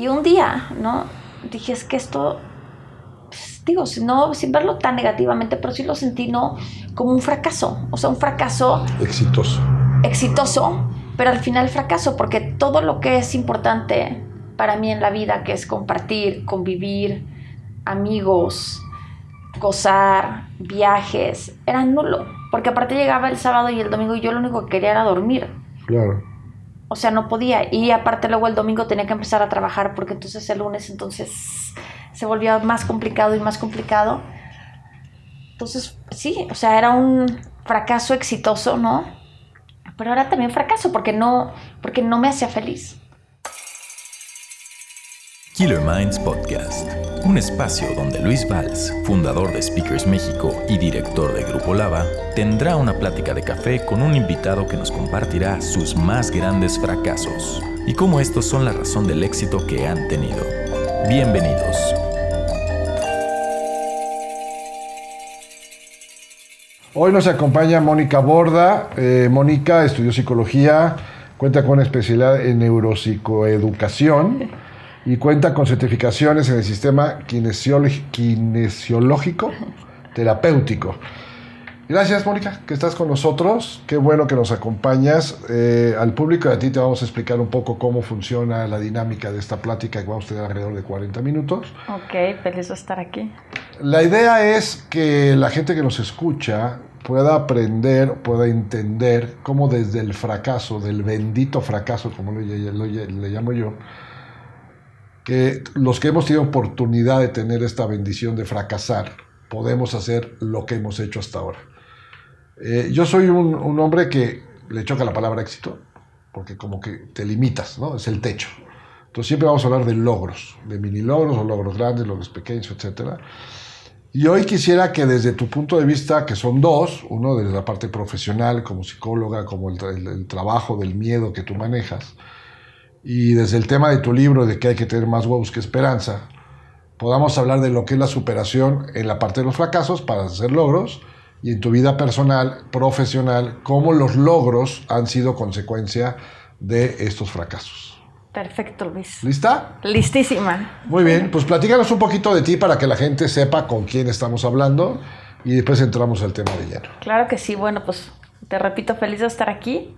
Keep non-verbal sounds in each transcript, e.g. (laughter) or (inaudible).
Y un día, ¿no? Dije, es que esto, pues, digo, no, sin verlo tan negativamente, pero sí lo sentí, ¿no? Como un fracaso, o sea, un fracaso. Exitoso. Exitoso, pero al final fracaso, porque todo lo que es importante para mí en la vida, que es compartir, convivir, amigos, gozar, viajes, era nulo. Porque aparte llegaba el sábado y el domingo y yo lo único que quería era dormir. Claro. O sea, no podía. Y aparte luego el domingo tenía que empezar a trabajar porque entonces el lunes entonces se volvía más complicado y más complicado. Entonces, sí, o sea, era un fracaso exitoso, ¿no? Pero era también fracaso porque no, porque no me hacía feliz. Killer Minds Podcast, un espacio donde Luis Valls, fundador de Speakers México y director de Grupo Lava, tendrá una plática de café con un invitado que nos compartirá sus más grandes fracasos y cómo estos son la razón del éxito que han tenido. Bienvenidos. Hoy nos acompaña Mónica Borda. Eh, Mónica estudió psicología, cuenta con especialidad en neuropsicoeducación y cuenta con certificaciones en el sistema kinesiológico terapéutico. Gracias, Mónica, que estás con nosotros. Qué bueno que nos acompañas. Eh, al público y a ti te vamos a explicar un poco cómo funciona la dinámica de esta plática que vamos a tener alrededor de 40 minutos. Ok, feliz de estar aquí. La idea es que la gente que nos escucha pueda aprender, pueda entender cómo desde el fracaso, del bendito fracaso, como le, le llamo yo, que los que hemos tenido oportunidad de tener esta bendición de fracasar, podemos hacer lo que hemos hecho hasta ahora. Eh, yo soy un, hombre que le choca la palabra éxito, porque como que te limitas, ¿no? Es el techo. Entonces siempre vamos a hablar de logros, de mini logros o logros grandes, logros pequeños, etc. Y hoy quisiera que desde tu punto de vista, que son dos, uno desde la parte profesional como psicóloga, como el trabajo del miedo que tú manejas, y desde el tema de tu libro de que hay que tener más huevos que esperanza, podamos hablar de lo que es la superación en la parte de los fracasos para hacer logros y en tu vida personal, profesional, cómo los logros han sido consecuencia de estos fracasos. Perfecto, Luis. ¿Lista? Listísima. Muy bien, pues platícanos un poquito de ti para que la gente sepa con quién estamos hablando y después entramos al tema de lleno. Claro que sí, bueno, pues te repito, feliz de estar aquí.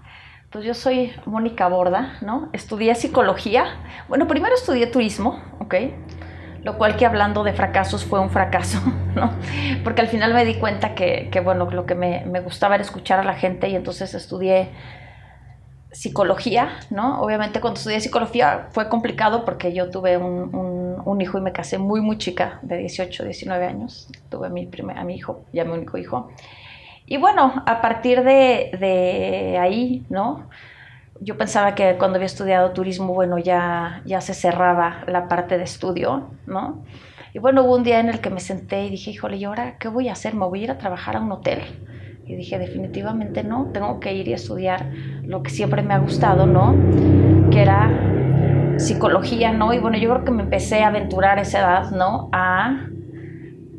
Pues yo soy Mónica Borda, ¿no? Estudié psicología. Bueno, primero estudié turismo, ¿ok? Lo cual que hablando de fracasos fue un fracaso, (laughs) ¿no? Porque al final me di cuenta que, bueno, lo que me, gustaba era escuchar a la gente y entonces estudié psicología, ¿no? Obviamente cuando estudié psicología fue complicado porque yo tuve un, hijo y me casé muy, muy chica, de 18, 19 años. Tuve a mi, primer, a mi hijo, ya mi único hijo. Y bueno, a partir de, ahí, ¿no? Yo pensaba que cuando había estudiado turismo, bueno, ya, ya se cerraba la parte de estudio, ¿no? Y bueno, hubo un día en el que me senté y dije, híjole, ¿y ahora qué voy a hacer? ¿Me voy a ir a trabajar a un hotel? Y dije, definitivamente no, tengo que ir y estudiar lo que siempre me ha gustado, ¿no? Que era psicología, ¿no? Y bueno, yo creo que me empecé a aventurar a esa edad, ¿no? A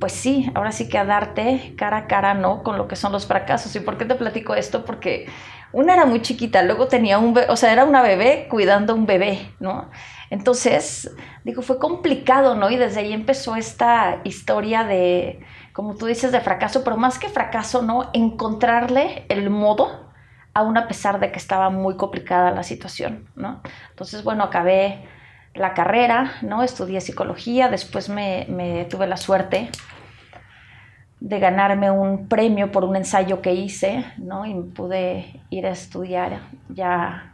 pues sí, ahora sí que a darte cara a cara, ¿no? Con lo que son los fracasos. ¿Y por qué te platico esto? Porque una era muy chiquita, luego tenía un bebé, o sea, era una bebé cuidando a un bebé, ¿no? Entonces, digo, fue complicado, ¿no? Y desde ahí empezó esta historia de, como tú dices, de fracaso, pero más que fracaso, ¿no? Encontrarle el modo, aún a pesar de que estaba muy complicada la situación, ¿no? Entonces, bueno, acabé la carrera, ¿no? Estudié psicología, después me, tuve la suerte de ganarme un premio por un ensayo que hice, ¿no? Y pude ir a estudiar ya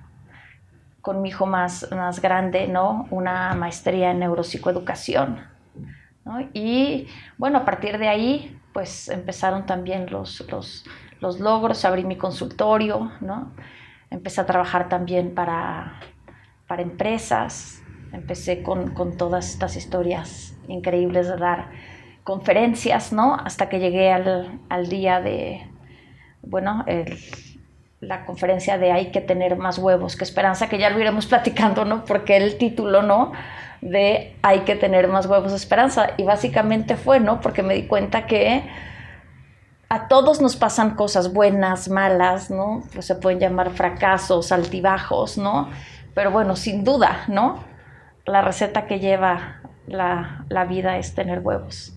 con mi hijo más, más grande, ¿no? Una maestría en neuropsicoeducación, ¿no? Y bueno, a partir de ahí, pues empezaron también los, los, los logros, abrí mi consultorio, ¿no? Empecé a trabajar también para, para empresas, empecé con, con todas estas historias increíbles de dar conferencias, ¿no? Hasta que llegué al, al día de, bueno, la conferencia de hay que tener más huevos que esperanza, que ya lo iremos platicando, ¿no? Porque el título, ¿no? De hay que tener más huevos de esperanza. Y básicamente fue, ¿no? Porque me di cuenta que a todos nos pasan cosas buenas, malas, ¿no? Pues se pueden llamar fracasos, altibajos, ¿no? Pero bueno, sin duda, ¿no? La receta que lleva la, la vida es tener huevos.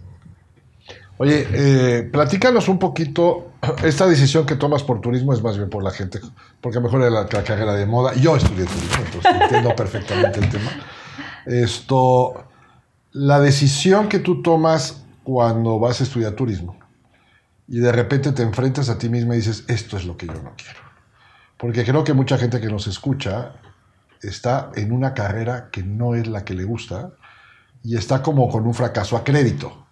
Oye, eh, platícanos un poquito, (clears throat) esta decisión que tomas por turismo es más bien por la gente, porque mejor era la, la carrera de moda. Yo estudié turismo, entonces (laughs) entiendo perfectamente el tema. Esto, la decisión que tú tomas cuando vas a estudiar turismo y de repente te enfrentas a ti misma y dices, esto es lo que yo no quiero. Porque creo que mucha gente que nos escucha está en una carrera que no es la que le gusta y está como con un fracaso a crédito.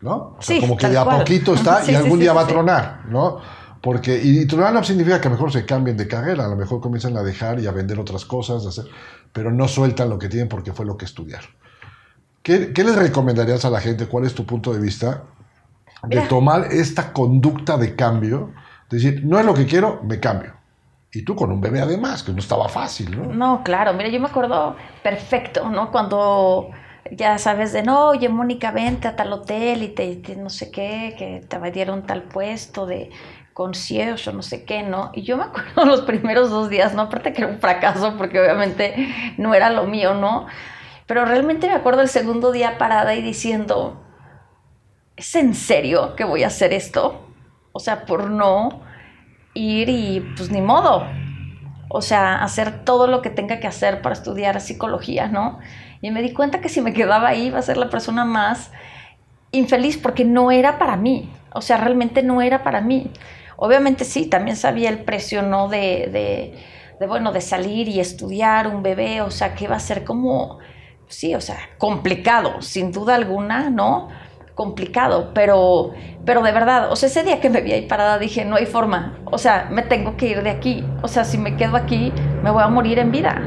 ¿No? O sea, Sí, como que de a poquito está (laughs) Sí, y algún sí, día va a tronar, ¿no? Porque, y, y tronar no significa que a lo mejor se cambien de carrera, a lo mejor comienzan a dejar y a vender otras cosas, hacer, pero no sueltan lo que tienen porque fue lo que estudiaron. ¿Qué, qué les recomendarías a la gente? ¿Cuál es tu punto de vista de Mira. tomar esta conducta de cambio? De decir, no es lo que quiero, me cambio. Y tú con un bebé además, que no estaba fácil, ¿no? No, claro, mira, yo me acuerdo perfecto, ¿no? Cuando ya sabes de, no, oye, Mónica, vente a tal hotel y te, te no sé qué, que te dieron tal puesto de concierge o no sé qué, ¿no? Y yo me acuerdo (laughs) los primeros dos días, ¿no? Aparte que era un fracaso porque obviamente no era lo mío, ¿no? Pero realmente me acuerdo el segundo día parada y diciendo, ¿es en serio que voy a hacer esto? O sea, por no ir y pues ni modo. O sea, hacer todo lo que tenga que hacer para estudiar psicología, ¿no? Y me di cuenta que si me quedaba ahí iba a ser la persona más infeliz porque no era para mí. O sea, realmente no era para mí. Obviamente sí, también sabía el precio, ¿no? De, de, de, bueno, de salir y estudiar un bebé, o sea, que iba a ser como, sí, o sea, complicado, sin duda alguna, ¿no? Complicado, pero, pero de verdad, o sea, ese día que me vi ahí parada dije, no hay forma, o sea, me tengo que ir de aquí, o sea, si me quedo aquí, me voy a morir en vida.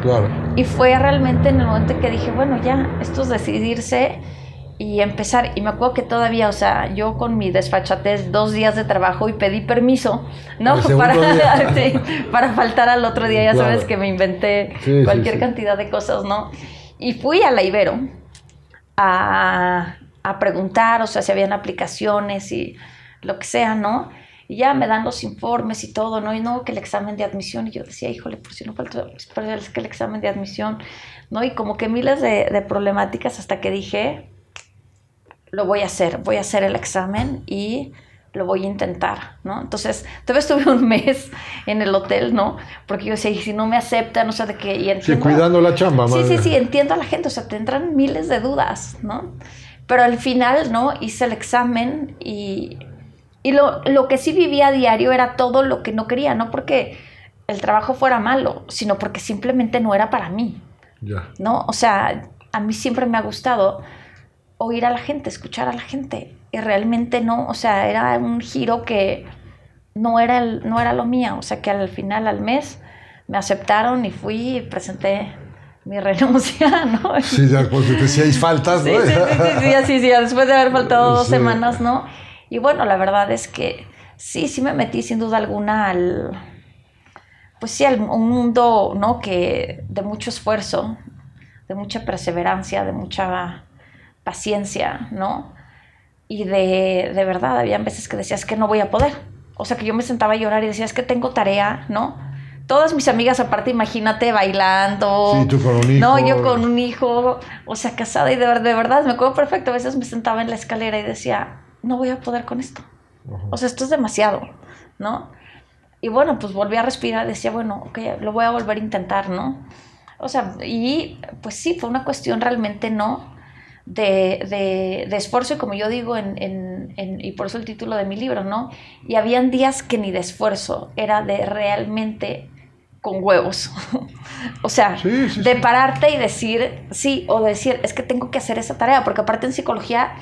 Claro. Y fue realmente en el momento en que dije, bueno, ya, esto es decidirse y empezar. Y me acuerdo que todavía, o sea, yo con mi desfachatez, dos días de trabajo y pedí permiso, ¿no? Para, día. (laughs) sí, para faltar al otro día, ya Claro. sabes que me inventé sí, cualquier sí. cantidad de cosas, ¿no? Y fui a la Ibero a, a preguntar, o sea, si habían aplicaciones y lo que sea, ¿no? Y ya me dan los informes y todo, ¿no? Y no, que el examen de admisión. Y yo decía, híjole, por si no falta, es que el examen de admisión, ¿no? Y como que miles de, de problemáticas hasta que dije, lo voy a hacer, voy a hacer el examen y lo voy a intentar, ¿no? Entonces, todavía estuve un mes en el hotel, ¿no? Porque yo decía, y si no me aceptan, o sea, de que... Y Sí, entiendo, cuidando la chamba, Sí, madre. sí, sí, entiendo a la gente, o sea, tendrán miles de dudas, ¿no? Pero al final, ¿no? Hice el examen y, y lo, lo que sí vivía a diario era todo lo que no quería, no porque el trabajo fuera malo, sino porque simplemente no era para mí, Ya. ¿no? O sea, a mí siempre me ha gustado oír a la gente, escuchar a la gente, y realmente no, o sea, era un giro que no era, el- no era lo mío, o sea, que al final, al mes, me aceptaron y fui y presenté mi renuncia, (laughs) ¿no? Sí, ya, porque te decíais faltas, ¿no? sí, sí, sí, sí, sí, después de haber faltado dos semanas, ¿no? Y bueno, la verdad es que sí, sí me metí sin duda alguna al, pues sí, al un mundo, ¿no? Que de mucho esfuerzo, de mucha perseverancia, de mucha paciencia, ¿no? Y de, de verdad, había veces que decías que no voy a poder. O sea, que yo me sentaba a llorar y decía, es que tengo tarea, ¿no? Todas mis amigas, aparte, imagínate, bailando. Sí, tú con un hijo. No, yo con un hijo, o sea, casada y de, ver- de verdad, me acuerdo perfecto, a veces me sentaba en la escalera y decía, no voy a poder con esto. Ajá. O sea, esto es demasiado, ¿no? Y bueno, pues volví a respirar, decía, bueno, ok, lo voy a volver a intentar, ¿no? O sea, y pues sí, fue una cuestión realmente no de, de- de esfuerzo, y como yo digo, en, en- en- y por eso el título de mi libro, ¿no? Y habían días que ni de esfuerzo, era de realmente con huevos. (laughs) o sea, Sí, sí, de pararte y decir sí, o decir, es que tengo que hacer esa tarea, porque aparte en psicología,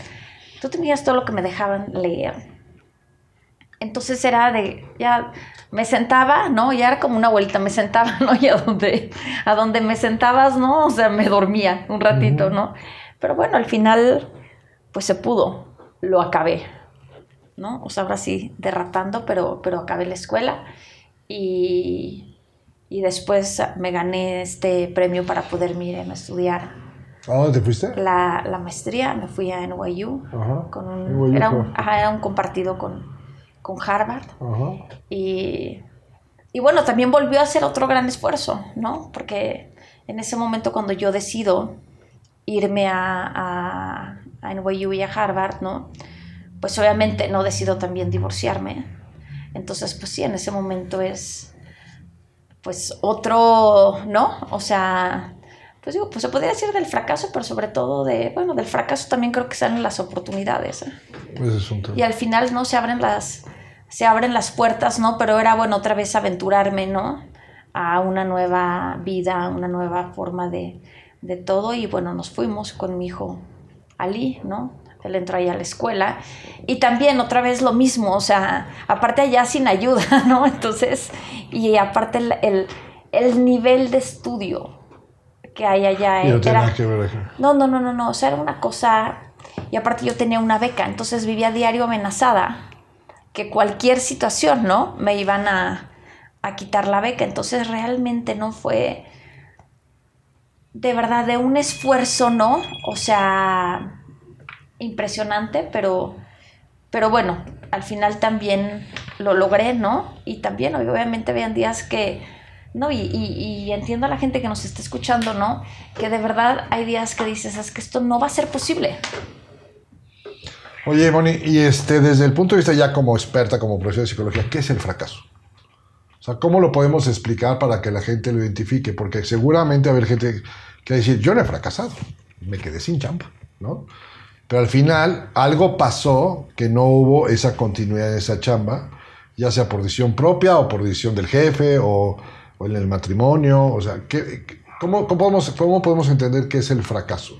tú tenías todo lo que me dejaban leer. Entonces era de, ya me sentaba, ¿no? Ya era como una vuelta, me sentaba, (laughs) ¿no? Y a donde, a donde me sentabas, ¿no? O sea, me dormía un ratito. ¿no? Pero bueno, al final, pues se pudo, lo acabé, ¿no? O sea, ahora sí, derratando, pero, pero acabé la escuela y, y después me gané este premio para poder irme a estudiar ¿A dónde te fuiste? la, la maestría, me fui a NYU, Ajá. con NYU, un, era, un, ajá, era un compartido con, con Harvard. Ajá. Y, y bueno, también volvió a hacer otro gran esfuerzo, ¿no? Porque en ese momento cuando yo decido irme a, a, a NYU y a Harvard, ¿no? Pues obviamente no decido también divorciarme. Entonces, pues sí, en ese momento es, pues otro, ¿no? O sea, pues digo, pues se podría decir del fracaso, pero sobre todo de, bueno, del fracaso también creo que salen las oportunidades. ¿eh? Ese es un tema. Y al final, ¿no? Se abren las, se abren las puertas, ¿no? Pero era, bueno, otra vez aventurarme, ¿no? A una nueva vida, una nueva forma de, de todo. Y bueno, nos fuimos con mi hijo Ali, ¿no? Él entró ahí a la escuela. Y también otra vez lo mismo, o sea, aparte allá sin ayuda, (laughs) ¿no? Entonces, y aparte el, el, el nivel de estudio que hay allá. Y no tiene era- nada que ver no, no, no, no, no. O sea, era una cosa. Y aparte yo tenía una beca, entonces vivía diario amenazada que cualquier situación, ¿no? Me iban a, a quitar la beca. Entonces realmente no fue de verdad de un esfuerzo, ¿no? O sea, impresionante, pero, pero bueno, al final también lo logré, ¿no? Y también obviamente habían días que, ¿no? Y, y- y entiendo a la gente que nos está escuchando, ¿no? Que de verdad hay días que dices, es que esto no va a ser posible. Oye, Moni, y este, desde el punto de vista ya como experta, como profesora de psicología, ¿qué es el fracaso? O sea, ¿cómo lo podemos explicar para que la gente lo identifique? Porque seguramente va a haber gente que va a decir, yo no he fracasado, me quedé sin chamba, ¿no? Pero al final algo pasó que no hubo esa continuidad en esa chamba, ya sea por decisión propia o por decisión del jefe o, o en el matrimonio. O sea, ¿qué, qué- cómo, cómo podemos, ¿cómo podemos entender qué es el fracaso?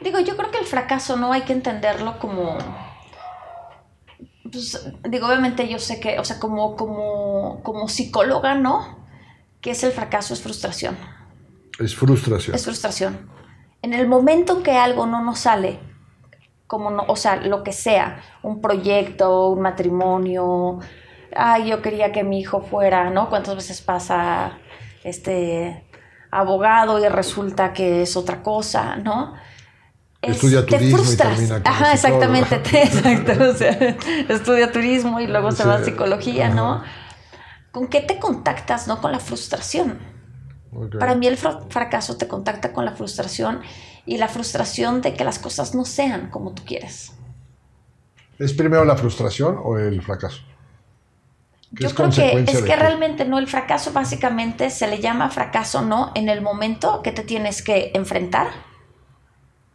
Digo, yo creo que el fracaso no hay que entenderlo como. Pues, digo, obviamente yo sé que, o sea, como, como, como psicóloga, ¿no? Que es el fracaso, es frustración. Es frustración. Es frustración. En el momento en que algo no nos sale, como no, o sea, lo que sea, un proyecto, un matrimonio, ay, yo quería que mi hijo fuera, ¿no? ¿Cuántas veces pasa este abogado y resulta que es otra cosa, ¿no? Es- Estudia te turismo y frustras. termina como Ajá, exactamente, te- exacto, o sea, (laughs) estudia turismo y luego se va a Sí, psicología, ¿no? ajá. ¿Con qué te contactas, no? Con la frustración. Para mí el fra- fracaso te contacta con la frustración y la frustración de que las cosas no sean como tú quieres. ¿Es primero la frustración o el fracaso? ¿Qué Yo es creo que es que qué? realmente no, el fracaso básicamente se le llama fracaso no en el momento que te tienes que enfrentar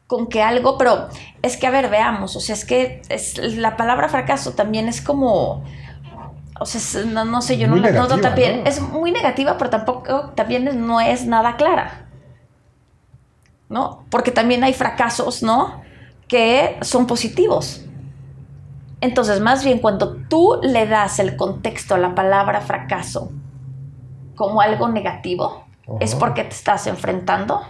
con que algo, pero es que a ver, veamos, o sea, es que es, la palabra fracaso también es como, o sea, no, no sé, yo Muy no la no, también, ¿no? es muy negativa, pero tampoco también no es nada clara. ¿No? Porque también hay fracasos, ¿no? Que son positivos. Entonces, más bien cuando tú le das el contexto a la palabra fracaso como algo negativo, es porque te estás enfrentando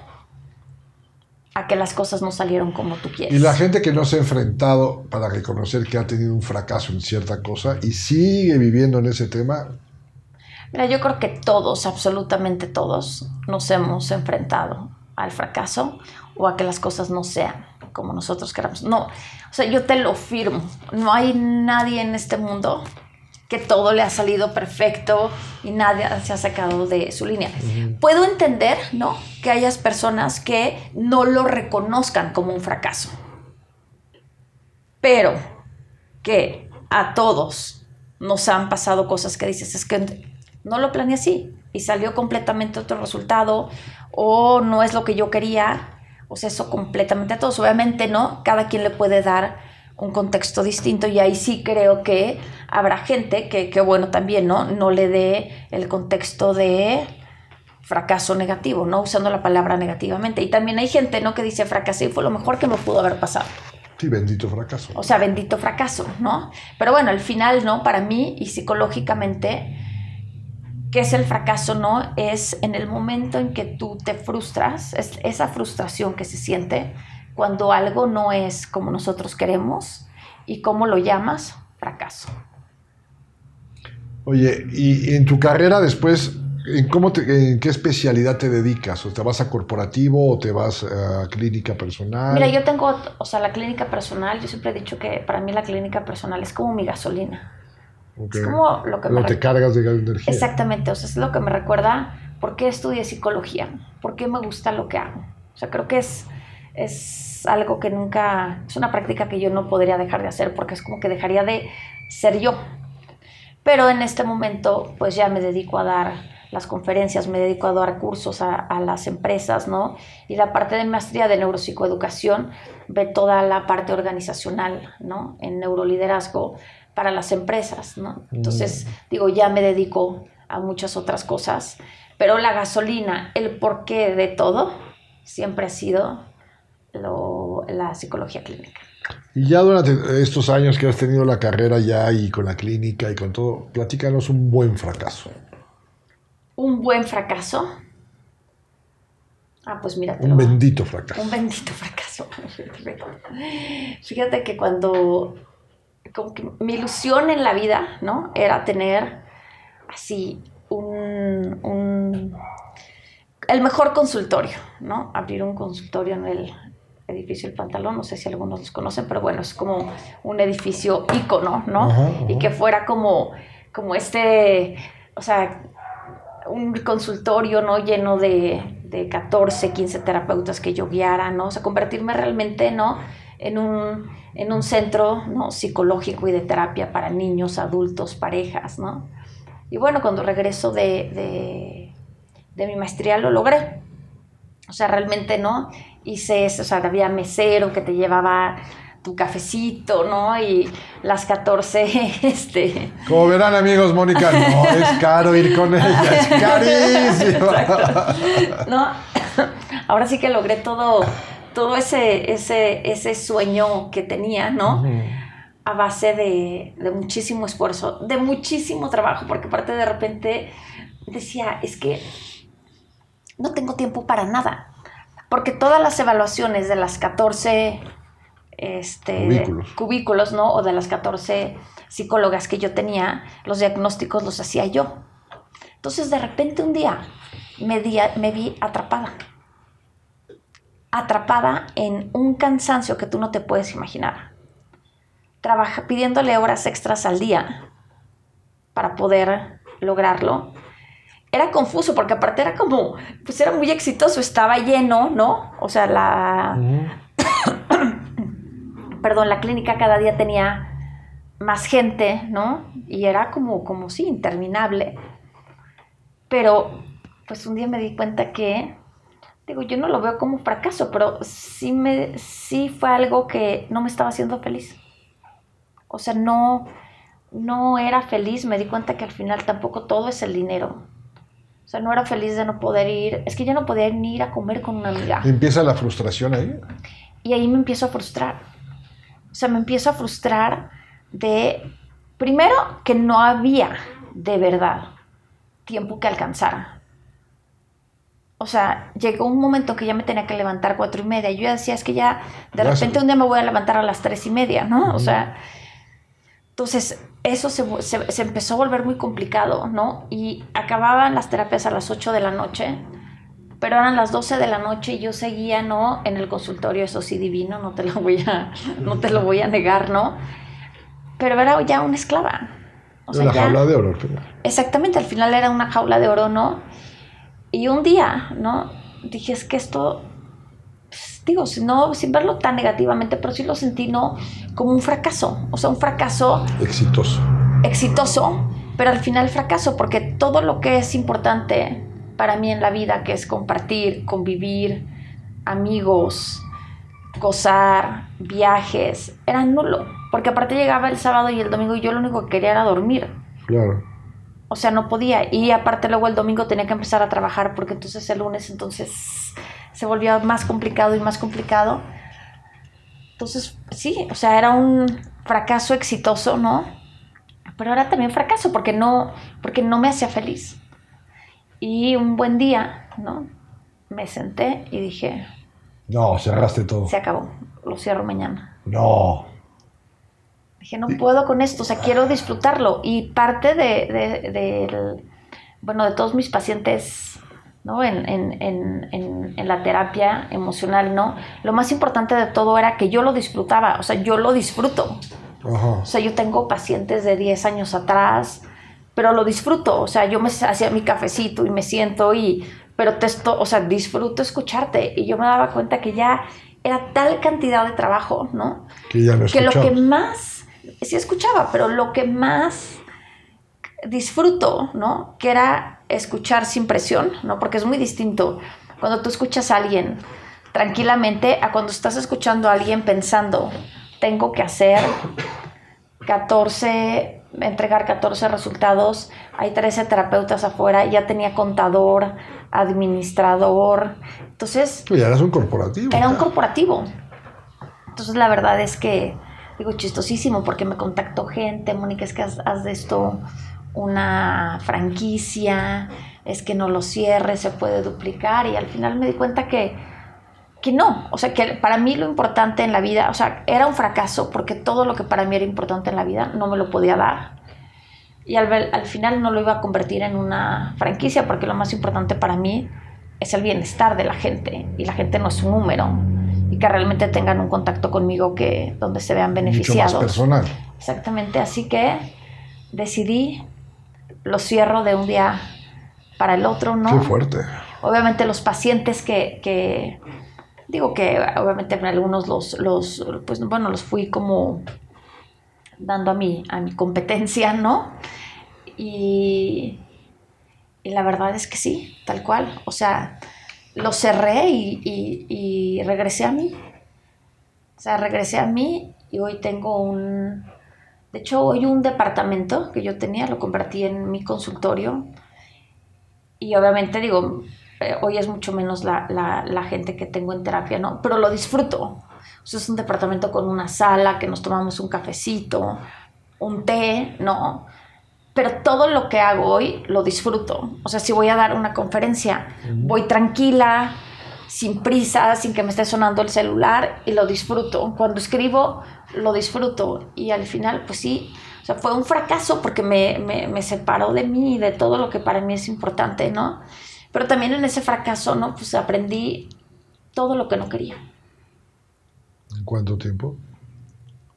a que las cosas no salieron como tú quieres. Y la gente que no se ha enfrentado para reconocer que ha tenido un fracaso en cierta cosa y sigue viviendo en ese tema, Mira, yo creo que todos, absolutamente todos, nos hemos enfrentado al fracaso o a que las cosas no sean como nosotros queramos. No, o sea, yo te lo firmo. No hay nadie en este mundo que todo le ha salido perfecto y nadie se ha sacado de su línea. Puedo entender, ¿no? Que hayas personas que no lo reconozcan como un fracaso. Pero que a todos nos han pasado cosas que dices, es que no lo planeé así y salió completamente otro resultado o no es lo que yo quería. O sea, eso completamente a todos. Obviamente, ¿no? Cada quien le puede dar un contexto distinto y ahí sí creo que habrá gente que, que bueno, también, ¿no? No le dé el contexto de fracaso negativo, ¿no? Usando la palabra negativamente. Y también hay gente, ¿no? Que dice fracasé y fue lo mejor que me pudo haber pasado. sí, bendito fracaso. O sea, bendito fracaso, ¿no? Pero bueno, al final, ¿no? Para mí y psicológicamente, ¿qué es el fracaso, no? Es en el momento en que tú te frustras, es esa frustración que se siente cuando algo no es como nosotros queremos y cómo lo llamas, fracaso. Oye, y en tu carrera después, ¿en, cómo te- en qué especialidad te dedicas? ¿O te vas a corporativo o te vas a clínica personal? Mira, yo tengo, o sea, la clínica personal, yo siempre he dicho que para mí la clínica personal es como mi gasolina. Es como lo que me No te cargas de energía. Exactamente, o sea, es lo que me recuerda por qué estudié psicología. por qué me gusta lo que hago. O sea, creo que es, es algo que nunca, es una práctica que yo no podría dejar de hacer porque es como que dejaría de ser yo. Pero en este momento, pues ya me dedico a dar las conferencias, me dedico a dar cursos a, a, las empresas, ¿no? Y la parte de maestría de neuropsicoeducación ve toda la parte organizacional, ¿no? En neuroliderazgo para las empresas, ¿no? Entonces, digo, ya me dedico a muchas otras cosas, pero la gasolina, el porqué de todo, siempre ha sido lo, la psicología clínica. Y ya durante estos años que has tenido la carrera ya y con la clínica y con todo, platícanos un buen fracaso. Un buen fracaso. Ah, pues mira. Un bendito fracaso. Un bendito fracaso. (laughs) Fíjate que cuando, como que mi ilusión en la vida, ¿no? Era tener así un, un el mejor consultorio, ¿no? Abrir un consultorio en el, edificio El Pantalón, no sé si algunos los conocen, pero bueno, es como un edificio ícono, ¿no? Ajá, ajá. Y que fuera como, como este, o sea, un consultorio, ¿no? Lleno de, de 14, 15 terapeutas que yo guiara, ¿no? O sea, convertirme realmente, ¿no? En un, en un centro, ¿no? Psicológico y de terapia para niños, adultos, parejas, ¿no? Y bueno, cuando regreso de, de, de mi maestría lo logré. O sea, realmente, ¿no? hice eso, o sea, había mesero que te llevaba tu cafecito, ¿no? Y las 14, (laughs) este... Como verán amigos, Mónica, no (laughs) es caro ir con ella, es carísimo. (laughs) ¿No? Ahora sí que logré todo, todo ese, ese, ese sueño que tenía, ¿no? Uh -huh. A base de, de muchísimo esfuerzo, de muchísimo trabajo, porque aparte de repente decía, es que no tengo tiempo para nada porque todas las evaluaciones de las 14 este, cubículos. cubículos, ¿no? O de las 14 psicólogas que yo tenía, los diagnósticos los hacía yo. Entonces, de repente un día me, di, me vi atrapada. Atrapada en un cansancio que tú no te puedes imaginar. Trabaja, pidiéndole horas extras al día para poder lograrlo era confuso porque aparte era como, pues era muy exitoso, estaba lleno, ¿no? O sea, la... (coughs) Perdón, la clínica cada día tenía más gente, ¿no? Y era como, como sí, interminable. Pero, pues un día me di cuenta que, digo, yo no lo veo como fracaso, pero sí, me, sí fue algo que no me estaba haciendo feliz. O sea, no, no era feliz, me di cuenta que al final tampoco todo es el dinero o sea, no era feliz de no poder ir. Es que ya no podía ni ir a comer con una amiga. ¿Empieza la frustración ahí? Y ahí me empiezo a frustrar. O sea, me empiezo a frustrar de, primero, que no había de verdad tiempo que alcanzara. O sea, llegó un momento que ya me tenía que levantar cuatro y media. Yo ya decía, es que ya, de repente un día me voy a levantar a las tres y media, ¿no? O sea, entonces eso se, se, se, empezó a volver muy complicado, ¿no? Y acababan las terapias a las 8 de la noche, pero eran las 12 de la noche y yo seguía, ¿no? En el consultorio, eso sí divino, no te lo voy a, no te lo voy a negar, ¿no? Pero era ya una esclava. O sea, una ya, jaula de oro. Exactamente, al final era una jaula de oro, ¿no? Y un día, ¿no? Dije, es que esto digo, no, sin verlo tan negativamente, pero sí lo sentí, ¿no? Como un fracaso, o sea, un fracaso... Exitoso. Exitoso, pero al final fracaso, porque todo lo que es importante para mí en la vida, que es compartir, convivir, amigos, gozar, viajes, era nulo, porque aparte llegaba el sábado y el domingo y yo lo único que quería era dormir. Claro. O sea, no podía. Y aparte luego el domingo tenía que empezar a trabajar porque entonces el lunes entonces se volvió más complicado y más complicado. Entonces, sí, o sea, era un fracaso exitoso, ¿no? Pero era también fracaso porque no, porque no me hacía feliz. Y un buen día, ¿no? Me senté y dije... No, cerraste todo. Se acabó, lo cierro mañana. No. Dije, no puedo con esto, o sea, quiero disfrutarlo. Y parte de, de, de, bueno, de todos mis pacientes ¿no? En, en, en, en, la terapia emocional, ¿no? Lo más importante de todo era que yo lo disfrutaba, o sea, yo lo disfruto. Ajá. O sea, yo tengo pacientes de 10 años atrás, pero lo disfruto, o sea, yo me hacía mi cafecito y me siento y pero te esto, o sea, disfruto escucharte. Y yo me daba cuenta que ya era tal cantidad de trabajo, ¿no? Que ya no que lo que más, sí escuchaba, pero lo que más disfruto, ¿no? Que era escuchar sin presión, ¿no? Porque es muy distinto cuando tú escuchas a alguien tranquilamente a cuando estás escuchando a alguien pensando, tengo que hacer 14, entregar 14 resultados, hay 13 terapeutas afuera, ya tenía contador, administrador, entonces ya eras un corporativo. era un corporativo. Entonces la verdad es que, digo, chistosísimo, porque me contactó gente, Mónica, es que haz, haz de esto una franquicia, es que no lo cierres, se puede duplicar, y al final me di cuenta que, que no, o sea, que para mí lo importante en la vida, o sea, era un fracaso, porque todo lo que para mí era importante en la vida no me lo podía dar. Y al, al final no lo iba a convertir en una franquicia, porque lo más importante para mí es el bienestar de la gente, y la gente no es un número, y que realmente tengan un contacto conmigo que, donde se vean Mucho más beneficiados. personal. Exactamente, así que decidí, lo cierro de un día para el otro, ¿no? Qué fuerte. Obviamente los pacientes que, que- digo que obviamente algunos los, los, pues bueno, los fui como dando a mi, a mi competencia, ¿no? Y, y la verdad es que sí, tal cual. O sea, lo cerré y, y- y regresé a mí. O sea, regresé a mí y hoy tengo un... De hecho, hoy un departamento que yo tenía lo convertí en mi consultorio. Y obviamente digo, eh, hoy es mucho menos la, la- la gente que tengo en terapia, ¿no? Pero lo disfruto. O sea, es un departamento con una sala, que nos tomamos un cafecito, un té, ¿no? Pero todo lo que hago hoy lo disfruto. O sea, si voy a dar una conferencia, voy tranquila, sin prisa, sin que me esté sonando el celular y lo disfruto. Cuando escribo, lo disfruto. Y al final, pues sí, o sea, fue un fracaso porque me, me, me separó de mí y de todo lo que para mí es importante, ¿no? Pero también en ese fracaso, ¿no? Pues aprendí todo lo que no quería. ¿En cuánto tiempo?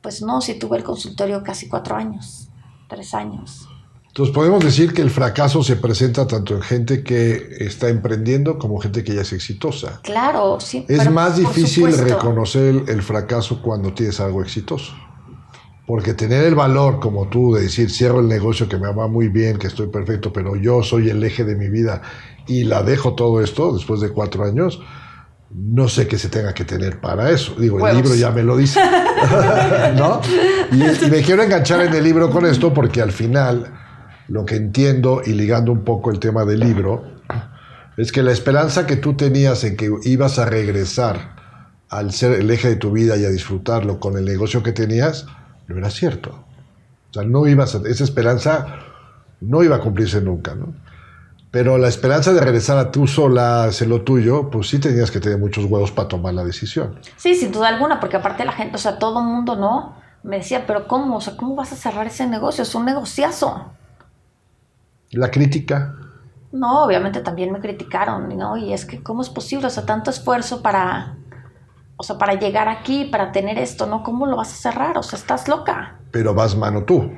Pues no, sí tuve el consultorio casi cuatro años, tres años. Entonces podemos decir que el fracaso se presenta tanto en gente que está emprendiendo como gente que ya es exitosa. Claro, sí. Es pero más difícil supuesto. reconocer el, el fracaso cuando tienes algo exitoso. Porque tener el valor como tú de decir, cierro el negocio que me va muy bien, que estoy perfecto, pero yo soy el eje de mi vida y la dejo todo esto después de cuatro años, no sé qué se tenga que tener para eso. Digo, el libro ya me lo dice. (laughs) ¿No? Y, y me quiero enganchar en el libro con esto porque al final lo que entiendo y ligando un poco el tema del libro es que la esperanza que tú tenías en que ibas a regresar al ser el eje de tu vida y a disfrutarlo con el negocio que tenías, no era cierto. O sea, no ibas a- esa esperanza no iba a cumplirse nunca, ¿no? Pero la esperanza de regresar a tú sola, hacer lo tuyo, pues sí tenías que tener muchos huevos para tomar la decisión. Sí, sin duda alguna, porque aparte la gente, o sea, todo el mundo, ¿no? Me decía, pero ¿cómo? O sea, ¿cómo vas a cerrar ese negocio? Es un negociazo. La crítica, No, obviamente también me criticaron, ¿no? Y es que, ¿cómo es posible? O sea, tanto esfuerzo para, o sea, para llegar aquí, para tener esto, ¿no? ¿Cómo lo vas a cerrar? O sea, estás loca. pero vas mano tú.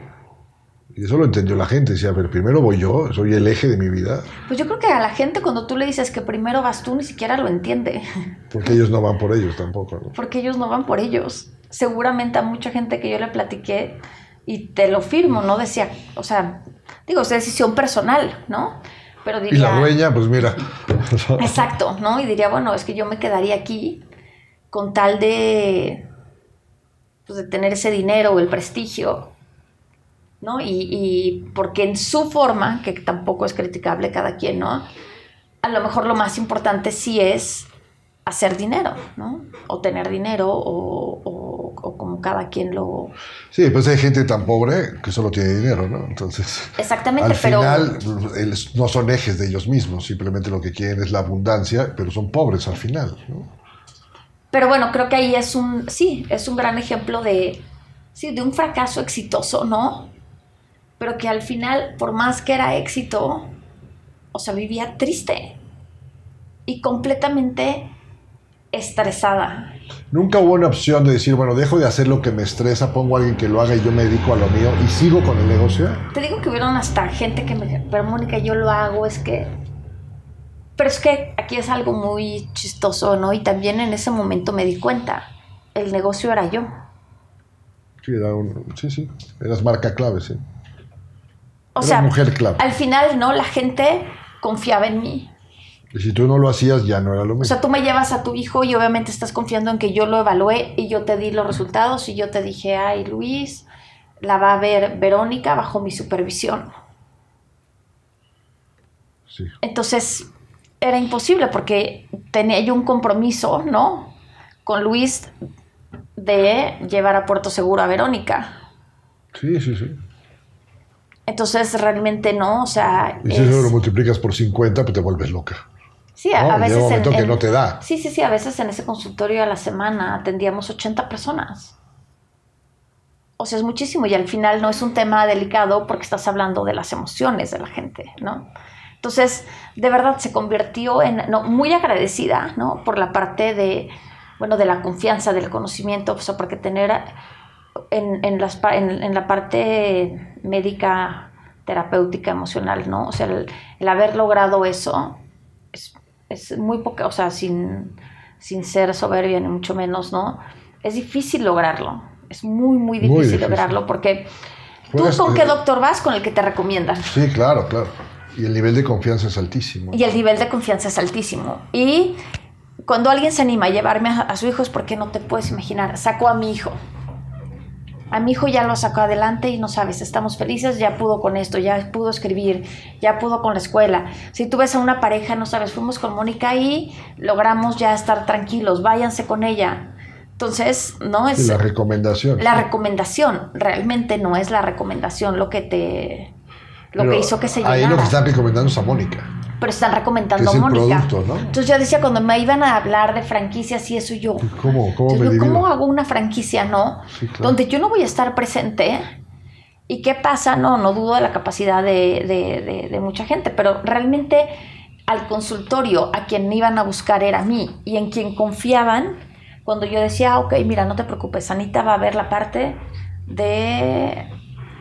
Y eso lo entendió la gente. Decía, pero primero voy yo, soy el eje de mi vida, Pues yo creo que a la gente cuando tú le dices que primero vas tú, ni siquiera lo entiende, porque ellos no van por ellos tampoco. ¿no? porque ellos no van por ellos. Seguramente a mucha gente que yo le platiqué, y te lo firmo, ¿no? Decía, o sea, digo, es decisión personal, ¿no? Pero Y la dueña, pues mira. (laughs) Exacto, ¿no? Y diría, bueno, es que yo me quedaría aquí con tal de, pues, de tener ese dinero o el prestigio, ¿no? Y, y porque en su forma, que tampoco es criticable cada quien, ¿no? A lo mejor lo más importante sí es hacer dinero, ¿no? O tener dinero o, o- o como cada quien lo... Sí, pues hay gente tan pobre que solo tiene dinero, ¿no? Entonces, Exactamente, al pero... final el- no son ejes de ellos mismos, simplemente lo que quieren es la abundancia, pero son pobres al final, ¿no? Pero bueno, creo que ahí es un, sí, es un gran ejemplo de, sí, de un fracaso exitoso, ¿no? Pero que al final, por más que era éxito, o sea, vivía triste y completamente estresada. Nunca hubo una opción de decir, bueno, dejo de hacer lo que me estresa, pongo a alguien que lo haga y yo me dedico a lo mío y sigo con el negocio. Te digo que hubieron hasta gente que me dijo, pero Mónica, yo lo hago, es que Pero es que aquí es algo muy chistoso, ¿no? Y también en ese momento me di cuenta, el negocio era yo. Sí, era un- sí, sí. Eras marca clave, sí. O Eras sea, mujer clave. al final, ¿no? La gente confiaba en mí. Y si tú no lo hacías, ya no era lo O mismo. sea, tú me llevas a tu hijo y obviamente estás confiando en que yo lo evalué y yo te di los resultados y yo te dije, ay, Luis, la va a ver Verónica bajo mi supervisión. Sí. Entonces, era imposible porque tenía yo un compromiso, ¿no? Con Luis de llevar a Puerto Seguro a Verónica. Sí, sí, sí. Entonces, realmente no, o sea... Y si es- eso lo multiplicas por 50, pues te vuelves loca. Sí, a, ¿no? a Llega veces en- que en- no te da. Sí, sí, sí, a veces en ese consultorio a la semana atendíamos 80 personas. O sea, es muchísimo y al final no es un tema delicado porque estás hablando de las emociones de la gente, ¿no? Entonces, de verdad se convirtió en, no, muy agradecida, ¿no? Por la parte de, bueno, de la confianza, del conocimiento, o sea, porque tener en, en, las, en, en la parte médica, terapéutica, emocional, ¿no? O sea, el, el haber logrado eso es, muy poca, o sea, sin, sin ser soberbia ni mucho menos, ¿no? Es difícil lograrlo. Es muy, muy difícil, Muy difícil. lograrlo porque tú con qué doctor vas con el que te recomiendan. Sí, claro, claro. Y el nivel de confianza es altísimo. Y el nivel de confianza es altísimo. Y cuando alguien se anima a llevarme a, a su hijo es porque no te puedes imaginar. Sacó a mi hijo. A mi hijo ya lo sacó adelante y no sabes, estamos felices, ya pudo con esto, ya pudo escribir, ya pudo con la escuela. Si tú ves a una pareja, no sabes, fuimos con Mónica y logramos ya estar tranquilos, váyanse con ella. Entonces, no es la recomendación. la recomendación, realmente no es la recomendación lo que te lo Pero que hizo que se llenara. Ahí lo que están recomendando es a Mónica, pero están recomendando es a el Mónica. producto, ¿no? Entonces yo decía, cuando me iban a hablar de franquicias y eso, yo, ¿Cómo, cómo yo me digo, ¿cómo hago una franquicia, no? Sí, claro. Donde yo no voy a estar presente. ¿Y qué pasa? No, no dudo de la capacidad de, de- de- de mucha gente, pero realmente al consultorio a quien iban a buscar era a mí y en quien confiaban cuando yo decía, "Ah, ok, mira, no te preocupes, Anita va a ver la parte de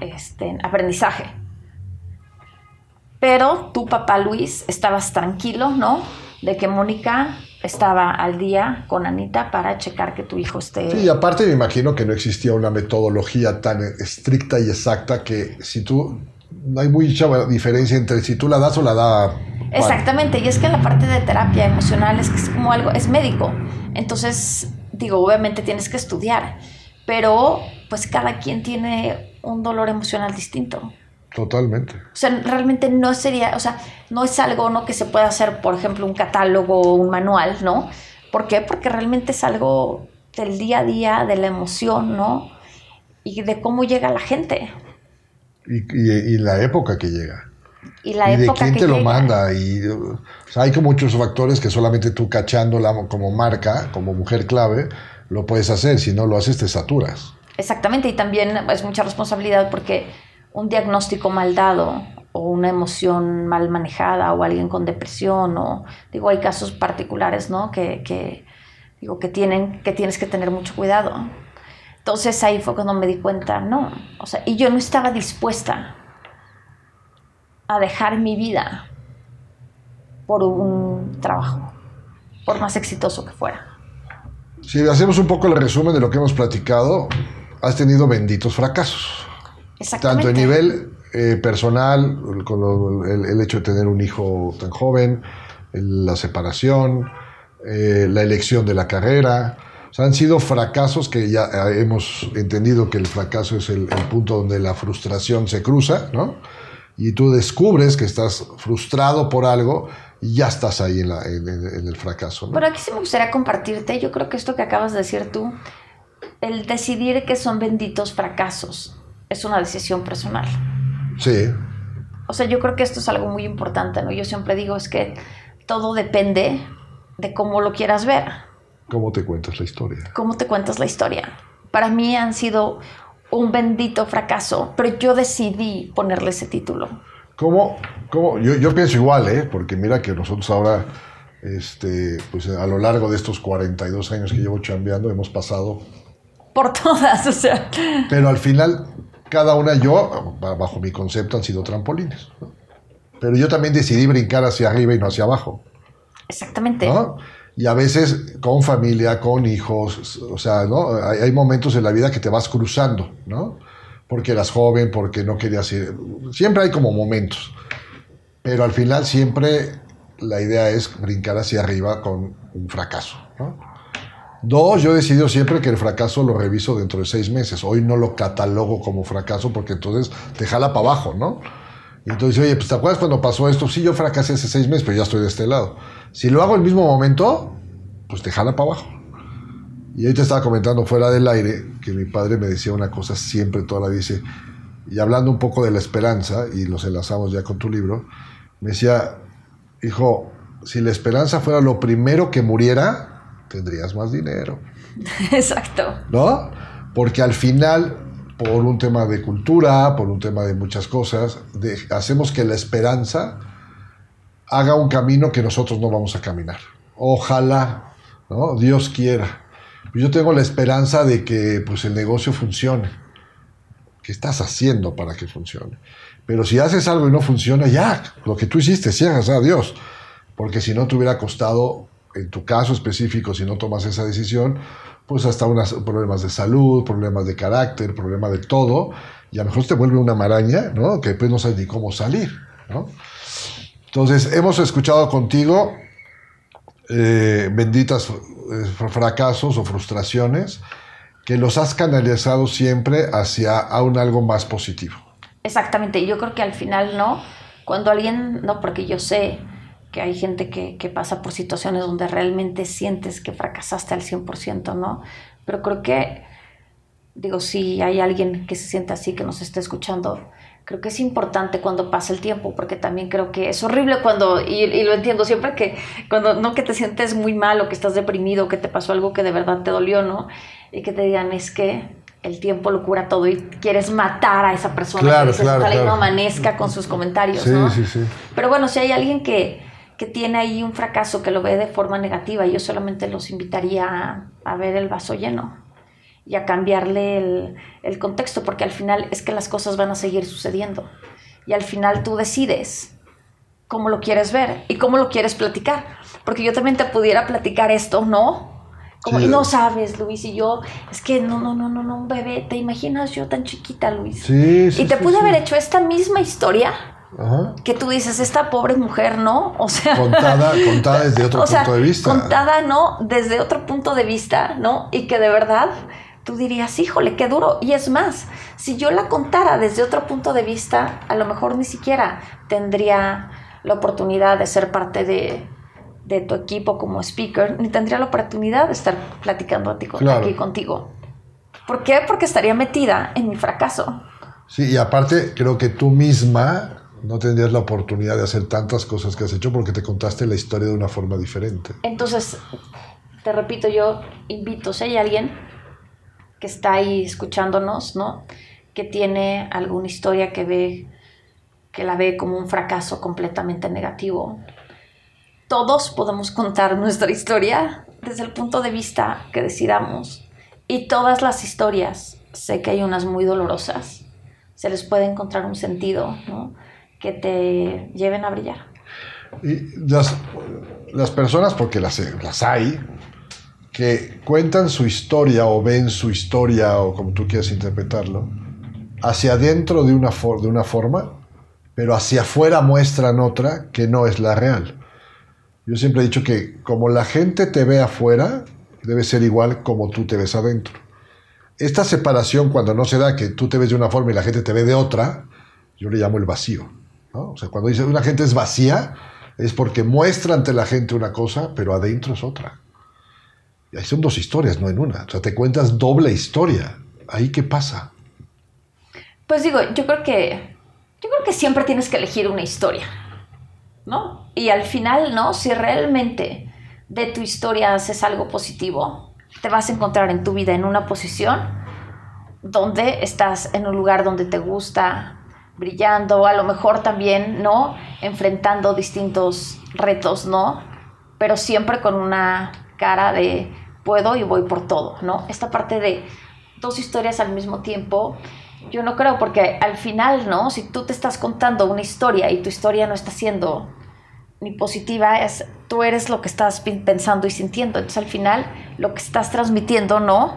este, aprendizaje. Pero tu papá Luis estabas tranquilo, ¿no? De que Mónica estaba al día con Anita para checar que tu hijo esté... Sí, y aparte me imagino que no existía una metodología tan estricta y exacta que si tú... No hay mucha diferencia entre si tú la das o la da... Exactamente, y es que la parte de terapia emocional es que es como algo, es médico. Entonces, digo, obviamente tienes que estudiar, pero pues cada quien tiene un dolor emocional distinto. Totalmente. O sea, realmente no sería, o sea, no es algo ¿no? que se pueda hacer, por ejemplo, un catálogo o un manual, ¿no? ¿Por qué? Porque realmente es algo del día a día, de la emoción, ¿no? Y de cómo llega la gente. Y, y- y la época que llega. Y la y de quién que te lo manda. Y, o sea, hay como muchos factores que solamente tú cachándola como marca, como mujer clave, lo puedes hacer. Si no lo haces, te saturas. Exactamente, y también es mucha responsabilidad porque un diagnóstico mal dado o una emoción mal manejada o alguien con depresión o digo hay casos particulares no que, que, digo que tienen que tienes que tener mucho cuidado. Entonces ahí fue cuando me di cuenta no o sea y yo no estaba dispuesta a dejar mi vida por un trabajo por más exitoso que fuera. Si hacemos un poco el resumen de lo que hemos platicado, has tenido benditos fracasos. Tanto a nivel eh, personal, con lo- el, el hecho de tener un hijo tan joven, el- la separación, eh, la elección de la carrera. O sea, han sido fracasos que ya eh, hemos entendido que el fracaso es el, el punto donde la frustración se cruza, ¿no? Y tú descubres que estás frustrado por algo y ya estás ahí en, la- en- en- en el fracaso, ¿no? Pero aquí sí me gustaría compartirte, yo creo que esto que acabas de decir tú, el decidir que son benditos fracasos, es una decisión personal. Sí, O sea, yo creo que esto es algo muy importante, ¿no? Yo siempre digo, es que todo depende de cómo lo quieras ver, ¿cómo te cuentas la historia? cómo te cuentas la historia. Para mí han sido un bendito fracaso, pero yo decidí ponerle ese título. ¿Cómo? cómo? Yo, yo pienso igual, ¿eh? Porque mira que nosotros ahora, este, pues a lo largo de estos 42 años que llevo chambeando, hemos pasado. Por todas, o sea. Pero al final, cada una, yo, bajo mi concepto, han sido trampolines. ¿no? Pero yo también decidí brincar hacia arriba y no hacia abajo. Exactamente. ¿no? Y a veces con familia, con hijos, o sea, ¿no? Hay, hay momentos en la vida que te vas cruzando, ¿no? Porque eras joven, porque no querías ir. Siempre hay como momentos. Pero al final siempre la idea es brincar hacia arriba con un fracaso, ¿no? Dos, yo he decidido siempre que el fracaso lo reviso dentro de seis meses. Hoy no lo catalogo como fracaso porque entonces te jala para abajo, ¿no? Entonces, oye, pues ¿te acuerdas cuando pasó esto? Sí, yo fracasé hace seis meses, pero ya estoy de este lado. Si lo hago el mismo momento, pues te jala para abajo. Y te estaba comentando fuera del aire que mi padre me decía una cosa siempre, toda la dice, y hablando un poco de la esperanza, y los enlazamos ya con tu libro, me decía, hijo, si la esperanza fuera lo primero que muriera, tendrías más dinero. (laughs) Exacto. ¿No? Porque al final, por un tema de cultura, por un tema de muchas cosas, de- hacemos que la esperanza haga un camino que nosotros no vamos a caminar. Ojalá, ¿no? Dios quiera. Yo tengo la esperanza de que pues, el negocio funcione. ¿Qué estás haciendo para que funcione? Pero si haces algo y no funciona, ya, lo que tú hiciste, cierras a Dios. Porque si no te hubiera costado, en tu caso específico, si no tomas esa decisión, pues hasta unos problemas de salud, problemas de carácter, problemas de todo, y a lo mejor te vuelve una maraña, ¿no? Que después no sabes ni cómo salir, ¿no? Entonces, hemos escuchado contigo eh, benditas eh, fracasos o frustraciones que los has canalizado siempre hacia a un algo más positivo. Exactamente, yo creo que al final no, cuando alguien, no, porque yo sé que hay gente que, que pasa por situaciones donde realmente sientes que fracasaste al 100%, ¿no? Pero creo que, digo, si hay alguien que se siente así, que nos esté escuchando, creo que es importante cuando pasa el tiempo, porque también creo que es horrible cuando, y, y lo entiendo siempre que cuando no que te sientes muy mal o que estás deprimido, que te pasó algo que de verdad te dolió, ¿no? Y que te digan, es que el tiempo lo cura todo y quieres matar a esa persona Claro, que dices, claro, no amanezca con sus comentarios, Sí, ¿no? sí, sí. Pero bueno, si hay alguien que, que tiene ahí un fracaso, que lo ve de forma negativa, yo solamente los invitaría a, a ver el vaso lleno y a cambiarle el, el contexto, porque al final es que las cosas van a seguir sucediendo. Y al final tú decides cómo lo quieres ver y cómo lo quieres platicar. Porque yo también te pudiera platicar esto, ¿no? Como, Sí. no sabes, Luis, y yo, es que no, no, no, no, no, un bebé, ¿te imaginas yo tan chiquita, Luis? Sí, sí. y te sí, pude sí. haber hecho esta misma historia Ajá. que tú dices, esta pobre mujer, ¿no? O sea, Contada, (laughs) contada desde otro o sea, punto de vista. contada, ¿no? Desde otro punto de vista, ¿no? Y que de verdad tú dirías, híjole, qué duro. Y es más, si yo la contara desde otro punto de vista, a lo mejor ni siquiera tendría la oportunidad de ser parte de, de tu equipo como speaker, ni tendría la oportunidad de estar platicando Claro. aquí contigo. ¿Por qué? Porque estaría metida en mi fracaso. Sí, y aparte creo que tú misma no tendrías la oportunidad de hacer tantas cosas que has hecho porque te contaste la historia de una forma diferente. Entonces, te repito, yo invito, si hay alguien que está ahí escuchándonos, ¿no? Que tiene alguna historia que ve, que la ve como un fracaso completamente negativo. Todos podemos contar (laughs) nuestra historia desde el punto de vista que decidamos. Y todas las historias, sé que hay unas muy dolorosas, se les puede encontrar un sentido, ¿no? Que te lleven a brillar. Y las, las personas, porque las, las hay, que cuentan su historia o ven su historia o como tú quieras interpretarlo, hacia adentro de una, for- de una forma, pero hacia afuera muestran otra que no es la real. Yo siempre he dicho que como la gente te ve afuera, debe ser igual como tú te ves adentro. Esta separación cuando no se da, que tú te ves de una forma y la gente te ve de otra, yo le llamo el vacío. ¿No? O sea, cuando dice una gente es vacía, es porque muestra ante la gente una cosa, pero adentro es otra. Y ahí son dos historias, no en una. O sea, te cuentas doble historia. ¿Ahí qué pasa? Pues digo, yo creo que yo creo que siempre tienes que elegir una historia, ¿no? Y al final, ¿no? Si realmente de tu historia haces algo positivo, te vas a encontrar en tu vida en una posición donde estás en un lugar donde te gusta, brillando, a lo mejor también, ¿no? Enfrentando distintos retos, ¿no? Pero siempre con una cara de puedo y voy por todo, ¿no? Esta parte de dos historias al mismo tiempo, yo no creo, porque al final, ¿no? Si tú te estás contando una historia y tu historia no está siendo ni positiva, es tú eres lo que estás pensando y sintiendo. Entonces al final lo que estás transmitiendo, ¿no?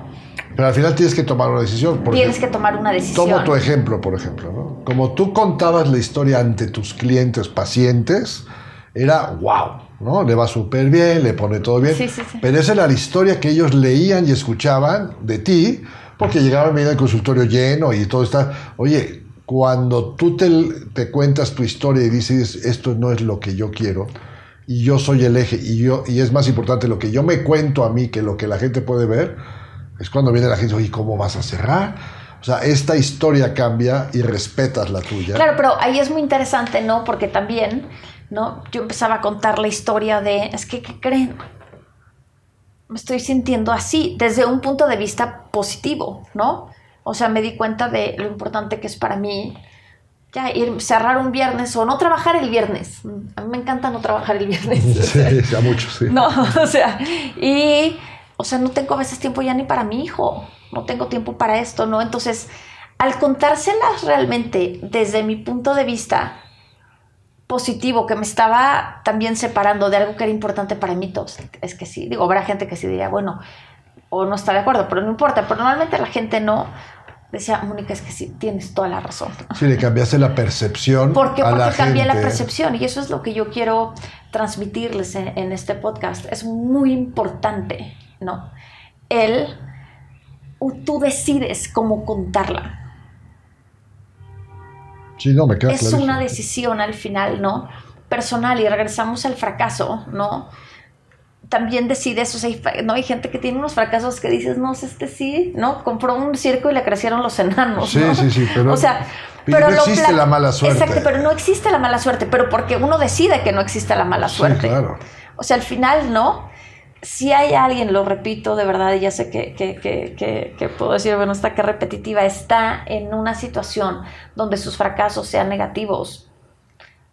Pero al final tienes que tomar una decisión. tienes que tomar una decisión. Tomo tu ejemplo, por ejemplo. ¿no? Como tú contabas la historia ante tus clientes, pacientes, era wow, ¿no? Le va súper bien, le pone todo bien. Sí, sí, sí. Pero esa era la historia que ellos leían y escuchaban de ti, porque llegaban a el consultorio lleno y todo está. Oye, cuando tú te, te, cuentas tu historia y dices, esto no es lo que yo quiero, y yo soy el eje, y, yo, y es más importante lo que yo me cuento a mí que lo que la gente puede ver, es cuando viene la gente, oye, ¿cómo vas a cerrar? O sea, esta historia cambia y respetas la tuya. Claro, pero ahí es muy interesante, ¿no? Porque también, ¿no? Yo empezaba a contar la historia de, es que, ¿qué creen? Me estoy sintiendo así, desde un punto de vista positivo, ¿no? O sea, me di cuenta de lo importante que es para mí ya ir cerrar un viernes o no trabajar el viernes. A mí me encanta no trabajar el viernes. (laughs) Sí, a muchos, sí. (laughs) No, o sea, y, o sea, no tengo a veces tiempo ya ni para mi hijo, no tengo tiempo para esto, ¿no? Entonces, al contárselas realmente desde mi punto de vista positivo, que me estaba también separando de algo que era importante para mí, todos, es que sí, digo, habrá gente que sí diría, bueno, o no está de acuerdo, pero no importa, pero normalmente la gente no, decía, Mónica, es que sí, tienes toda la razón. Sí, le cambiaste la percepción. ¿Por qué? A Porque la cambié la percepción y eso es lo que yo quiero transmitirles en, en este podcast. Es muy importante, ¿no? El, tú decides cómo contarla. Sí, no, me queda Es clarísimo. una decisión al final, ¿no? Personal y regresamos al fracaso, ¿no? También decides, o sea, no hay gente que tiene unos fracasos que dices, no, este sí, ¿no? Compró un circo y le crecieron los enanos, Sí, ¿no? sí, sí, pero- o sea, pero no existe la mala suerte. Exacto, pero no existe la mala suerte, pero porque uno decide que no existe la mala Sí, suerte. claro. O sea, al final, ¿no? Si hay alguien, lo repito de verdad, y ya sé que, que, que, que, puedo decir, bueno, está que repetitiva, está en una situación donde sus fracasos sean negativos,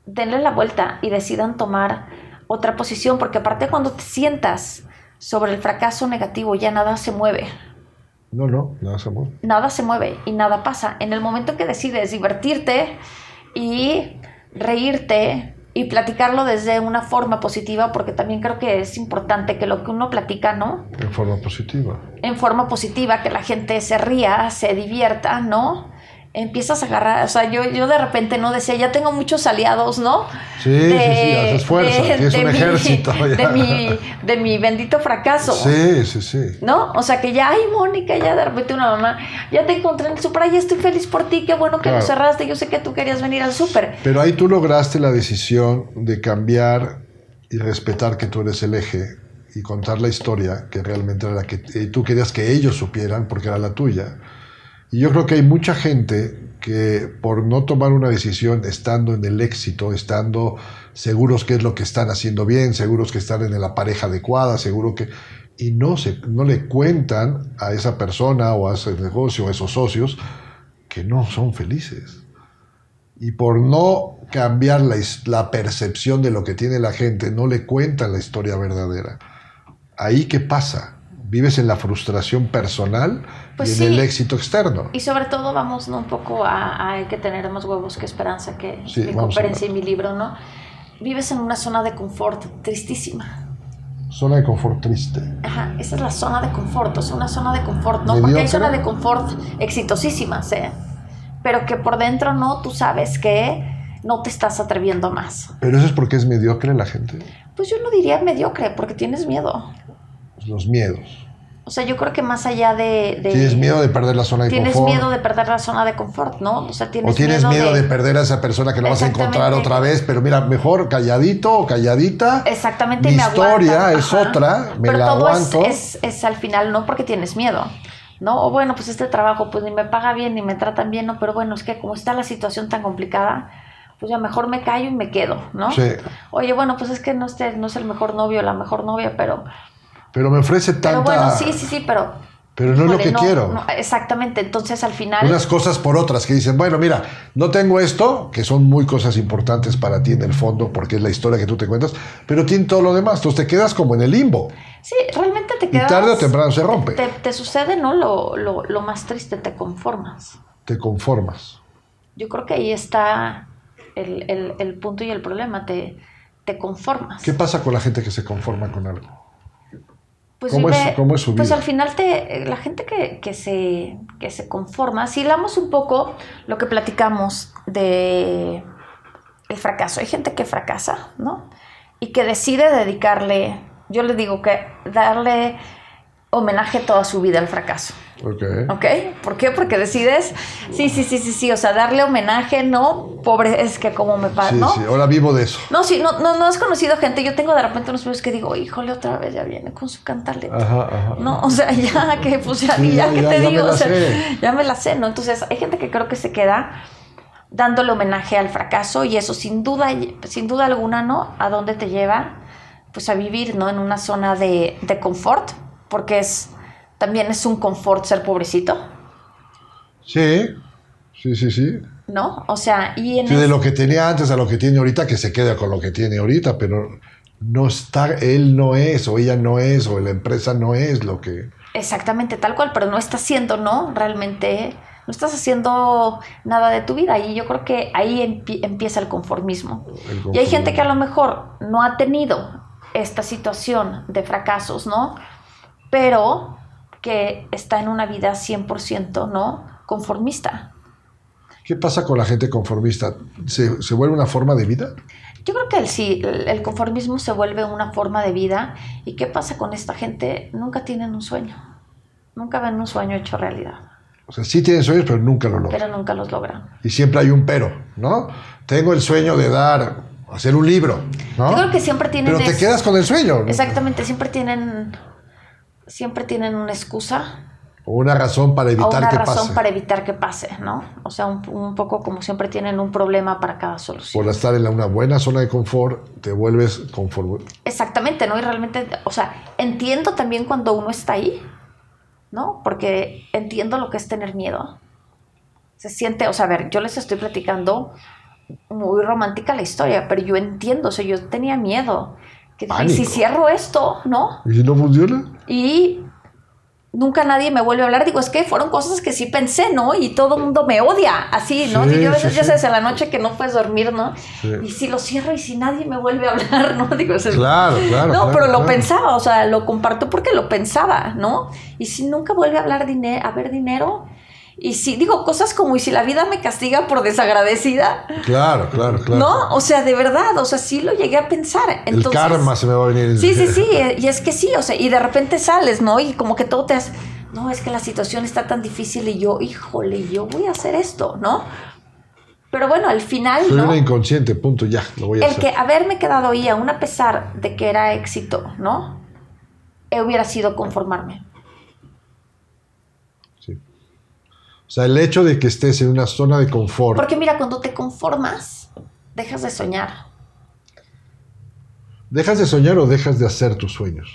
denle la vuelta y decidan tomar otra posición, porque aparte cuando te sientas sobre el fracaso negativo, ya nada se mueve, No, no, nada se mueve. nada se mueve y nada pasa. En el momento que decides divertirte y reírte y platicarlo desde una forma positiva, porque también creo que es importante que lo que uno platica, ¿no? En forma positiva. En forma positiva, que la gente se ría, se divierta, ¿no? Empiezas a agarrar, o sea, yo, yo de repente no decía, ya tengo muchos aliados, ¿no? Sí, sí, sí, haces fuerza, tienes un mi- ejército (laughs) ya. De mi, de mi bendito fracaso. Sí, sí, sí. ¿No? O sea que ya, ay, Mónica, ya de repente una mamá, ya te encontré en el súper, ay, estoy feliz por ti, qué bueno que Claro. lo cerraste, yo sé que tú querías venir al súper. Pero ahí tú lograste la decisión de cambiar y respetar que tú eres el eje y contar la historia que realmente era la que tú querías que ellos supieran porque era la tuya. Y yo creo que hay mucha gente que por no tomar una decisión estando en el éxito, estando seguros que es lo que están haciendo bien, seguros que están en la pareja adecuada, seguro que... Y no, se, no le cuentan a esa persona o a ese negocio, a esos socios, que no son felices y por no cambiar la, la percepción de lo que tiene la gente, no le cuentan la historia verdadera. Ahí qué pasa? Vives en la frustración personal Pues y en el éxito externo. Y sobre todo vamos ¿no? un poco a, a hay que tener más huevos que esperanza, que Sí, mi conferencia y mi libro, ¿no? Vives en una zona de confort tristísima. Zona de confort triste. Ajá, esa es la zona de confort, o sea, una zona de confort, ¿no? Porque hay Mediocre. zona de confort exitosísimas, ¿eh? Pero que por dentro no, tú sabes que no te estás atreviendo más. Pero eso es porque es mediocre la gente. Pues yo no diría mediocre, porque tienes miedo. Los miedos. O sea, yo creo que más allá de... de- Tienes miedo de perder la zona de Tienes confort. miedo de perder la zona de confort, ¿no? O sea, tienes o tienes miedo, de... perder a esa persona que la vas a encontrar otra vez, pero mira, mejor calladito o calladita. Exactamente, Mi y me historia es ajá. otra, me Pero la todo es- aguanto. Es, es, al final, no porque tienes miedo, ¿no? O bueno, pues este trabajo, pues ni me paga bien, ni me tratan bien, ¿no? Pero bueno, es que como está la situación tan complicada, pues ya mejor me callo y me quedo, ¿no? Sí. Oye, bueno, pues es que no, no es el mejor novio, la mejor novia, pero... Pero me ofrece tanta... Pero bueno, sí, sí, sí, pero... Pero no es lo que quiero. no, exactamente, entonces al final... unas cosas por otras que dicen, bueno, mira, no tengo esto, que son muy cosas importantes para ti en el fondo, porque es la historia que tú te cuentas, pero tiene todo lo demás. Entonces te quedas como en el limbo. Sí, realmente te Y quedas... tarde o temprano se rompe. Te, te sucede, ¿no? Lo, lo, lo más triste, te conformas. Te conformas. Yo creo que ahí está el, el- el punto y el problema. Te, te conformas. ¿Qué pasa con la gente que se conforma con algo? Pues ¿Cómo vive- es- cómo es su Pues vida? al final te, la gente que, que se, que se conforma, si hablamos un poco lo que platicamos de el fracaso, hay gente que fracasa, ¿no? Y que decide dedicarle, yo le digo que darle homenaje toda su vida al fracaso. Ok. ¿Ok? ¿Por qué? Porque decides, sí, sí, sí, sí, sí, o sea, darle homenaje, ¿no? Pobre, es que como me pasa, Sí, ¿no? sí, ahora vivo de eso. No, sí, no, no, no has conocido gente. Yo tengo de repente unos videos que digo, híjole, otra vez ya viene con su cantaleta. Ajá, ajá. No, o sea, ya que, pues ya, Sí, ya, ya, que ya, te digo, o sea, sé. ya me la sé, ¿no? Entonces, hay gente que creo que se queda dándole homenaje al fracaso y eso sin duda, sin duda alguna, ¿no? ¿A dónde te lleva? Pues a vivir, ¿no? En una zona de, de confort, porque es, también es un confort ser pobrecito, Sí, sí, sí, sí. ¿no? O sea, y en Sí, de lo que tenía antes a lo que tiene ahorita, que se quede con lo que tiene ahorita, pero no está, él no es, o ella no es, o la empresa no es lo que... Exactamente, tal cual, pero no estás haciendo, ¿no? Realmente no estás haciendo nada de tu vida y yo creo que ahí empie- empieza el conformismo. el Y hay gente que a conformismo. lo mejor no ha tenido esta situación de fracasos, ¿no? Pero que está en una vida 100%, ¿no? Conformista. ¿Qué pasa con la gente conformista? ¿Se, se vuelve una forma de vida? Yo creo que el, sí, el conformismo se vuelve una forma de vida. ¿Y qué pasa con esta gente? Nunca tienen un sueño. Nunca ven un sueño hecho realidad, O sea, sí tienen sueños, pero nunca lo logran. pero nunca los logran. Y siempre hay un pero, ¿no? Tengo el sueño de dar, hacer un libro, ¿no? Yo creo que siempre tienen pero te quedas con el sueño. Exactamente, siempre tienen siempre tienen una excusa O una razón para o evitar una que razón pase. para evitar que pase, ¿no? O sea, un, un poco como siempre tienen un problema para cada solución. Por estar en la- una buena zona de confort, te vuelves conforme. Exactamente, ¿no? Y realmente, o sea, entiendo también cuando uno está ahí, ¿no? Porque entiendo lo que es tener miedo. Se siente, o sea, a ver, yo les estoy platicando muy romántica la historia, pero yo entiendo, o sea, yo tenía miedo. Que dije, ¿y si cierro esto, ¿no? ¿Y si no funciona? Y nunca nadie me vuelve a hablar. Digo, es que fueron cosas que sí pensé, ¿no? Y todo el mundo me odia, así, ¿no? Sí, y yo a sí, veces, ya sí. sabes, en la noche que no puedes dormir, ¿no? Sí. Y si lo cierro y si nadie me vuelve a hablar, ¿no? (laughs) Digo, Claro, claro. no, claro, pero lo pensaba, o sea, lo comparto porque lo pensaba, ¿no? Y si nunca vuelve a hablar dinero, a ver dinero, y si digo cosas como, y si la vida me castiga por desagradecida, Claro, claro, claro. ¿no? O sea, de verdad, o sea, sí lo llegué a pensar. el karma se me va a venir. Sí, sí, (laughs) sí, y es que sí, o sea, y de repente sales, ¿no? Y como que todo te hace, no, es que la situación está tan difícil y yo, híjole, yo voy a hacer esto, ¿no? Pero bueno, al final, Soy ¿no? una inconsciente, punto, ya, lo voy a El hacer. que haberme quedado ahí, aún a pesar de que era éxito, ¿no? Eh, hubiera sido conformarme. Sí. O sea, el hecho de que estés en una zona de confort, Porque mira, cuando te conformas, dejas de soñar. ¿dejas de soñar o dejas de hacer tus sueños?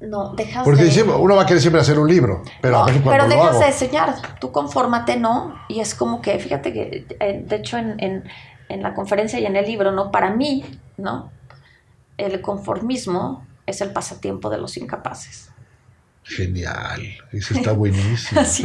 No, dejas Porque de... siempre- uno va a querer siempre hacer un libro, pero No, a ver cuando pero lo dejas hago. de soñar, tú confórmate, ¿no? Y es como que, fíjate que, eh, de hecho, en, en- en la conferencia y en el libro, ¿no? Para mí, ¿no? El conformismo es el pasatiempo de los incapaces. Genial, eso está buenísimo. (laughs) Así,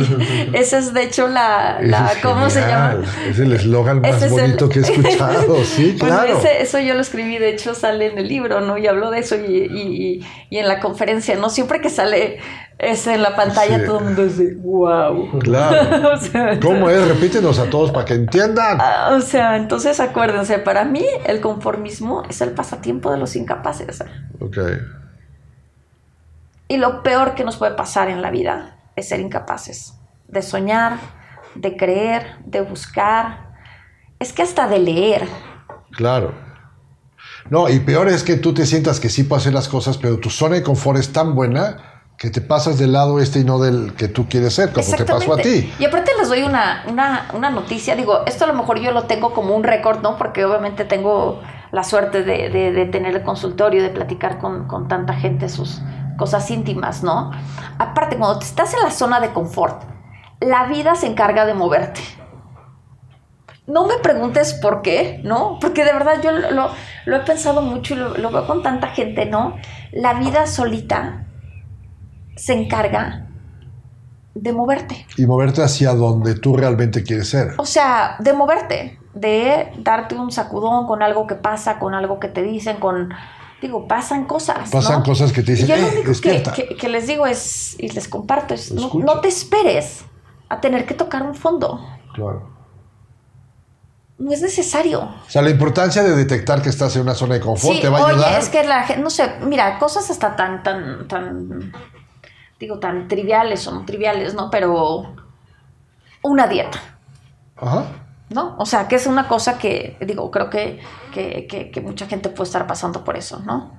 esa es de hecho la, es ¿cómo se llama? Es el eslogan más Ese es el- bonito que he (laughs) escuchado, sí, Bueno, claro. ese- eso yo lo escribí, de hecho sale en el libro, ¿no? Y hablo de eso y, y- y- en la conferencia, ¿no? Siempre que sale ese en la pantalla, Sí. todo el mundo dice, wow. Claro. (laughs) o, sea, ¿Cómo es? Repítenos a todos para que entiendan. ah, o sea, entonces acuérdense, para mí el conformismo es el pasatiempo de los incapaces. Ok. Y lo peor que nos puede pasar en la vida es ser incapaces de soñar, de creer, de buscar. Es que hasta de leer. Claro. No, y peor es que tú te sientas que sí puedes hacer las cosas, pero tu zona de confort es tan buena que te pasas del lado este y no del que tú quieres ser, como te pasó a ti. Y aparte les doy una, una, una noticia, digo, esto a lo mejor yo lo tengo como un récord, ¿no? Porque obviamente tengo la suerte de, de- de tener el consultorio, de platicar con, con tanta gente sus cosas íntimas, ¿no? Aparte, cuando te estás en la zona de confort, la vida se encarga de moverte. No me preguntes por qué, ¿no? Porque de verdad yo lo, lo- lo he pensado mucho y lo, lo veo con tanta gente, ¿no? La vida solita se encarga de moverte. Y moverte hacia donde tú realmente quieres ser. O sea, de moverte, de darte un sacudón con algo que pasa, con algo que te dicen, con... Digo, pasan cosas. Pasan ¿no? cosas que te dicen, Y yo lo "Eh, que, despierta". que- que les digo es, y les comparto, es, no, no te esperes a tener que tocar un fondo. Claro. No es necesario. O sea, la importancia de detectar que estás en una zona de confort Sí, te va a oye, ayudar. es que la gente, no sé, mira, cosas hasta tan, tan, tan, digo, tan triviales o no triviales, ¿no? Pero una dieta, Ajá. ¿No? O sea, que es una cosa que, digo, creo que, que, que- que mucha gente puede estar pasando por eso, ¿no?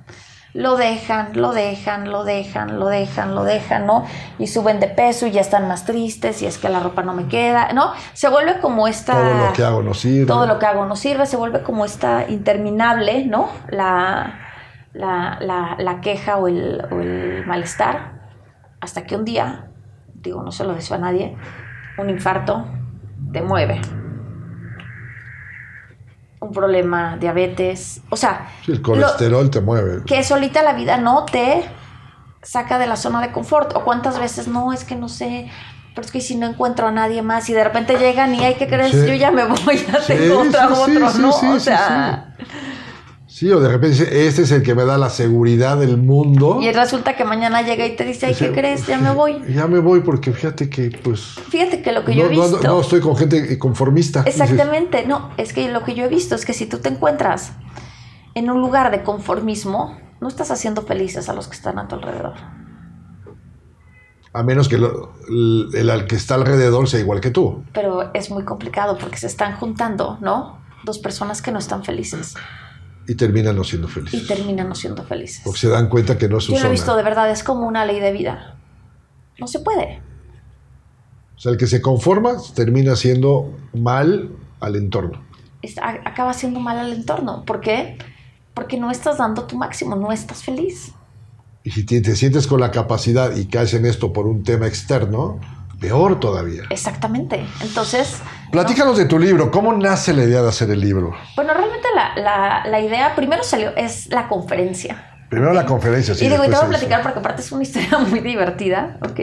Lo dejan, lo dejan, lo dejan, lo dejan, lo dejan, ¿no? Y suben de peso y ya están más tristes y es que la ropa no me queda, ¿no? Se vuelve como esta... Todo lo que hago no sirve. todo lo que hago no sirve, se vuelve como esta interminable, ¿no? La, la, la- la queja o el, o el malestar, hasta que un día, digo, no se lo deseo a nadie, un infarto te mueve. Un problema, diabetes, o sea, Sí, el lo- colesterol te mueve. que solita la vida no te saca de la zona de confort. O cuántas veces, no, es que no sé, pero es que si no encuentro a nadie más y de repente llegan y hay que creer, Sí. yo ya me voy, ya Sí, tengo otra, otro, ¿no? o sea, Sí, o de repente dice, este es el que me da la seguridad del mundo. y resulta que mañana llega y te dice, ay, ¿qué crees? Ya me voy. Ya me voy porque fíjate que pues Fíjate que lo que no, yo he visto... no estoy con gente conformista. Exactamente, no, es que lo que yo he visto es que si tú te encuentras en un lugar de conformismo, no estás haciendo felices a los que están a tu alrededor. A menos que lo- el al que está alrededor sea igual que tú. Pero es muy complicado porque se están juntando, ¿no? Dos personas que no están felices Y terminan no siendo y felices. terminan no siendo felices. Porque se dan cuenta que no es su Yo lo he visto de verdad, es como una ley de vida. No se puede. O sea, el que se conforma termina haciendo mal al entorno. Acaba haciendo mal al entorno. ¿Por qué? Porque no estás dando tu máximo, no estás feliz. Y si te, te sientes con la capacidad y caes en esto por un tema externo, peor todavía. Exactamente. Entonces, Platícanos de tu libro. ¿Cómo nace la idea de hacer el libro? bueno, realmente la, la- la idea primero salió, es la conferencia. Primero la conferencia. sí, y digo, y te voy a platicar porque aparte es una (laughs) historia muy divertida, ¿ok?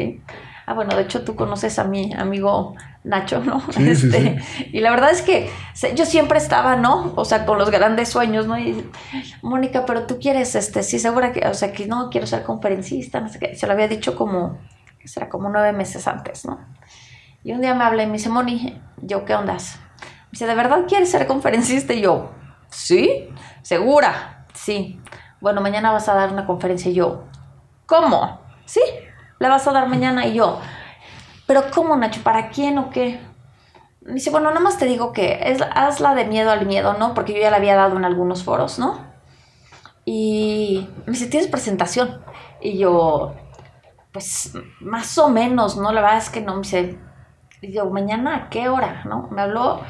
Ah, bueno, de hecho tú conoces a mi amigo Nacho, ¿no? Sí, (laughs) sí, Este, Y la verdad es que yo siempre estaba, ¿no? O sea, con los grandes sueños, ¿no? Y, Mónica, pero tú quieres, este, sí, segura que, o sea, que no, quiero ser conferencista, no sé qué. Se lo había dicho como, ¿qué será? Como nueve meses antes, ¿no? Y un día me habla y me dice, Moni, yo, ¿qué ondas? Me dice, ¿de verdad quieres ser conferencista? Y yo, ¿sí? ¿Segura? Sí. Bueno, mañana vas a dar una conferencia y yo, ¿cómo? Sí, la vas a dar mañana y yo, ¿pero cómo, Nacho? ¿Para quién o qué? Me dice, bueno, nada más te digo que es, hazla de miedo al miedo, ¿no? Porque yo ya la había dado en algunos foros, ¿no? Y me dice, ¿tienes presentación? Y yo, pues más o menos, ¿no? La verdad es que no, me dice, y yo, ¿mañana a qué hora? ¿No? Me habló,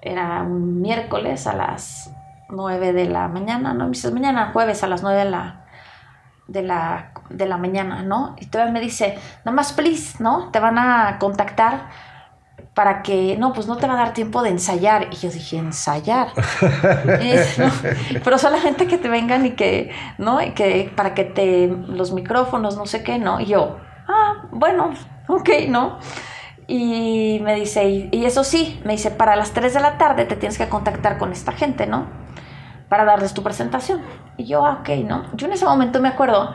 era un miércoles a las 9 de la mañana, ¿no? Me dice, mañana jueves a las 9 de la, de la, de la mañana, ¿no? Y todavía me dice, nada más, please, ¿no? Te van a contactar para que, no, pues no te va a dar tiempo de ensayar. Y yo dije, ensayar. (laughs) No, pero solamente que te vengan y que, ¿no? Y que para que te, los micrófonos, no sé qué, ¿no? Y yo, ah, bueno, ok, ¿no? Y me dice, y, eso sí, me dice, para las 3 de la tarde te tienes que contactar con esta gente, ¿no? Para darles tu presentación. Y yo, ah, ok, ¿no? Yo en ese momento me acuerdo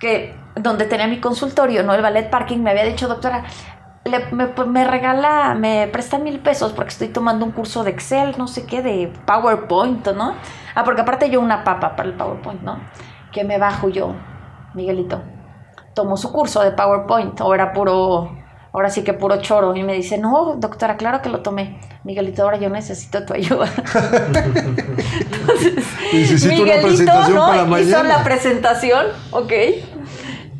que donde tenía mi consultorio, ¿no? El ballet parking, me había dicho, doctora, le- me, me regala, me presta mil pesos porque estoy tomando un curso de Excel, no sé qué, de PowerPoint, ¿no? Ah, porque aparte yo una papa para el PowerPoint, ¿no? Que me bajo yo, Miguelito, tomo su curso de PowerPoint, o era puro, ahora sí que puro choro, y me dice, no, doctora, claro que lo tomé. Miguelito, ahora yo necesito tu ayuda. (laughs) Necesito una Miguelito, presentación ¿no? para Hizo la presentación, ok.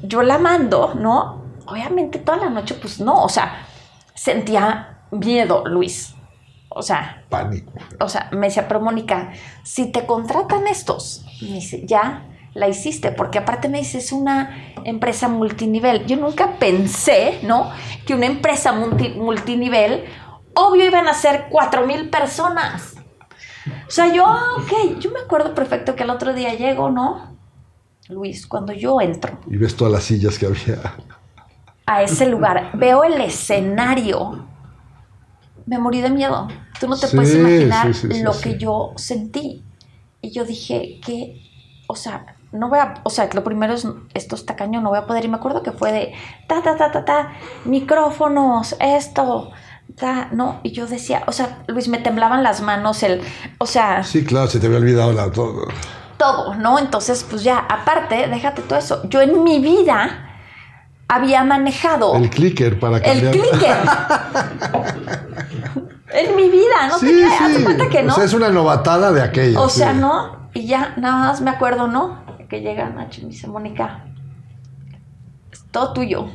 Yo la mando, ¿no? Obviamente toda la noche, pues no, o sea, sentía miedo, Luis. O sea, Pánico. o sea, me decía, pero Mónica, si te contratan estos, me dice, ya la hiciste, porque aparte me dice, es una empresa multinivel. Yo nunca pensé, ¿no? Que una empresa multi- multinivel, obvio iban a ser cuatro mil personas. O sea, yo, ah, ok, yo me acuerdo perfecto que el otro día llego, ¿no? Luis, cuando yo entro, Y ves todas las sillas que había. a ese lugar, veo el escenario, me morí de miedo. Tú no te Sí, puedes imaginar sí, sí, sí, lo que yo sentí. Y yo dije que, o sea, no voy a, o sea, lo primero es, esto está cañón, no voy a poder. Y me acuerdo que fue de, ta, ta, ta, ta, ta, micrófonos, esto, ta, no. Y yo decía, o sea, Luis, me temblaban las manos, el, o sea, Sí, claro, se te había olvidado la, todo. todo, ¿no? Entonces, pues ya, aparte, déjate todo eso. Yo en mi vida había manejado El clicker para el cambiar. clicker. (laughs) en mi vida, no sí, de sí. cuenta que no. O sea, es una novatada de aquella. O sí. sea, no. Y ya, nada más me acuerdo, ¿no? Que llega Nacho y me dice, Mónica, es todo tuyo.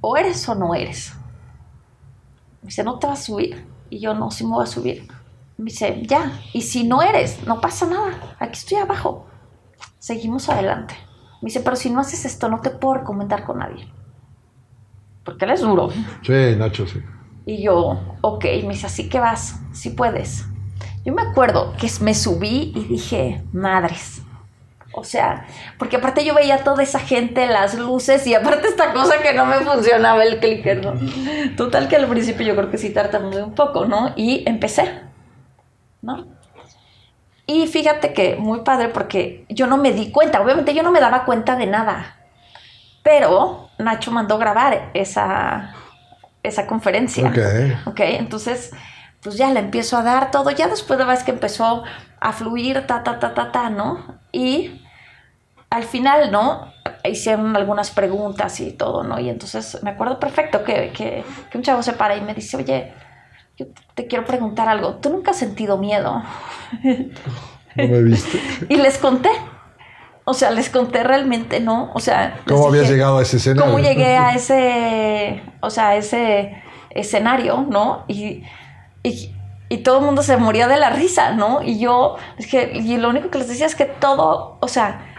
O eres o no eres. Me dice, ¿no te vas a subir? Y yo, no, sí me voy a subir. Me dice, ya. Y si no eres, no pasa nada. Aquí estoy abajo. Seguimos adelante. Me dice, pero si no haces esto, no te puedo recomendar con nadie. Porque él es duro. Sí, Nacho, sí. Y yo, ok, me dice, así que vas, si puedes. Yo me acuerdo que me subí y dije, madres. O sea, porque aparte yo veía toda esa gente, las luces y aparte esta cosa que no me funcionaba el clicker, ¿no? Total que al principio yo creo que sí tartamudeé un poco, ¿no? Y empecé, ¿no? Y fíjate que muy padre porque yo no me di cuenta, obviamente yo no me daba cuenta de nada. Pero Nacho mandó grabar esa, esa conferencia. Ok. Ok, entonces, pues ya le empiezo a dar todo. Ya después de vez que empezó a fluir, ta, ta, ta, ta, ta, ¿no? Y al final, ¿no? Hicieron algunas preguntas y todo, ¿no? Y entonces me acuerdo perfecto que, que, que un chavo se para y me dice, oye, yo te quiero preguntar algo. ¿Tú nunca has sentido miedo? ¿No me viste? (laughs) Y les conté. O sea, les conté realmente, ¿no? O sea, ¿Cómo habías dije, llegado a ese escenario? cómo llegué a ese, o sea, a ese escenario, ¿no? Y, y, y todo el mundo se moría de la risa, ¿no? Y yo, es que, y lo único que les decía es que todo, o sea,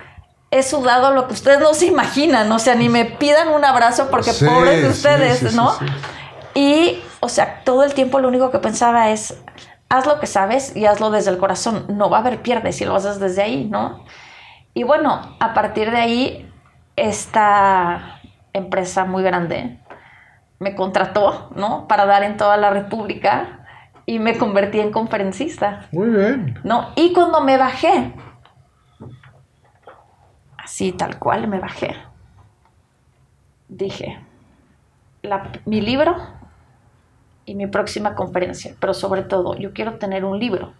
he sudado lo que ustedes no se imaginan, o sea, ni me pidan un abrazo porque Sí, pobres de ustedes, sí, sí, ¿no? Y, o sea, todo el tiempo lo único que pensaba es, haz lo que sabes y hazlo desde el corazón. No va a haber pierde si lo haces desde ahí, ¿no? Y bueno, a partir de ahí, esta empresa muy grande me contrató, ¿no? Para dar en toda la República y me convertí en conferencista, Muy bien. ¿no? Y cuando me bajé, así tal cual me bajé, dije, la- mi libro y mi próxima conferencia, pero sobre todo yo quiero tener un libro,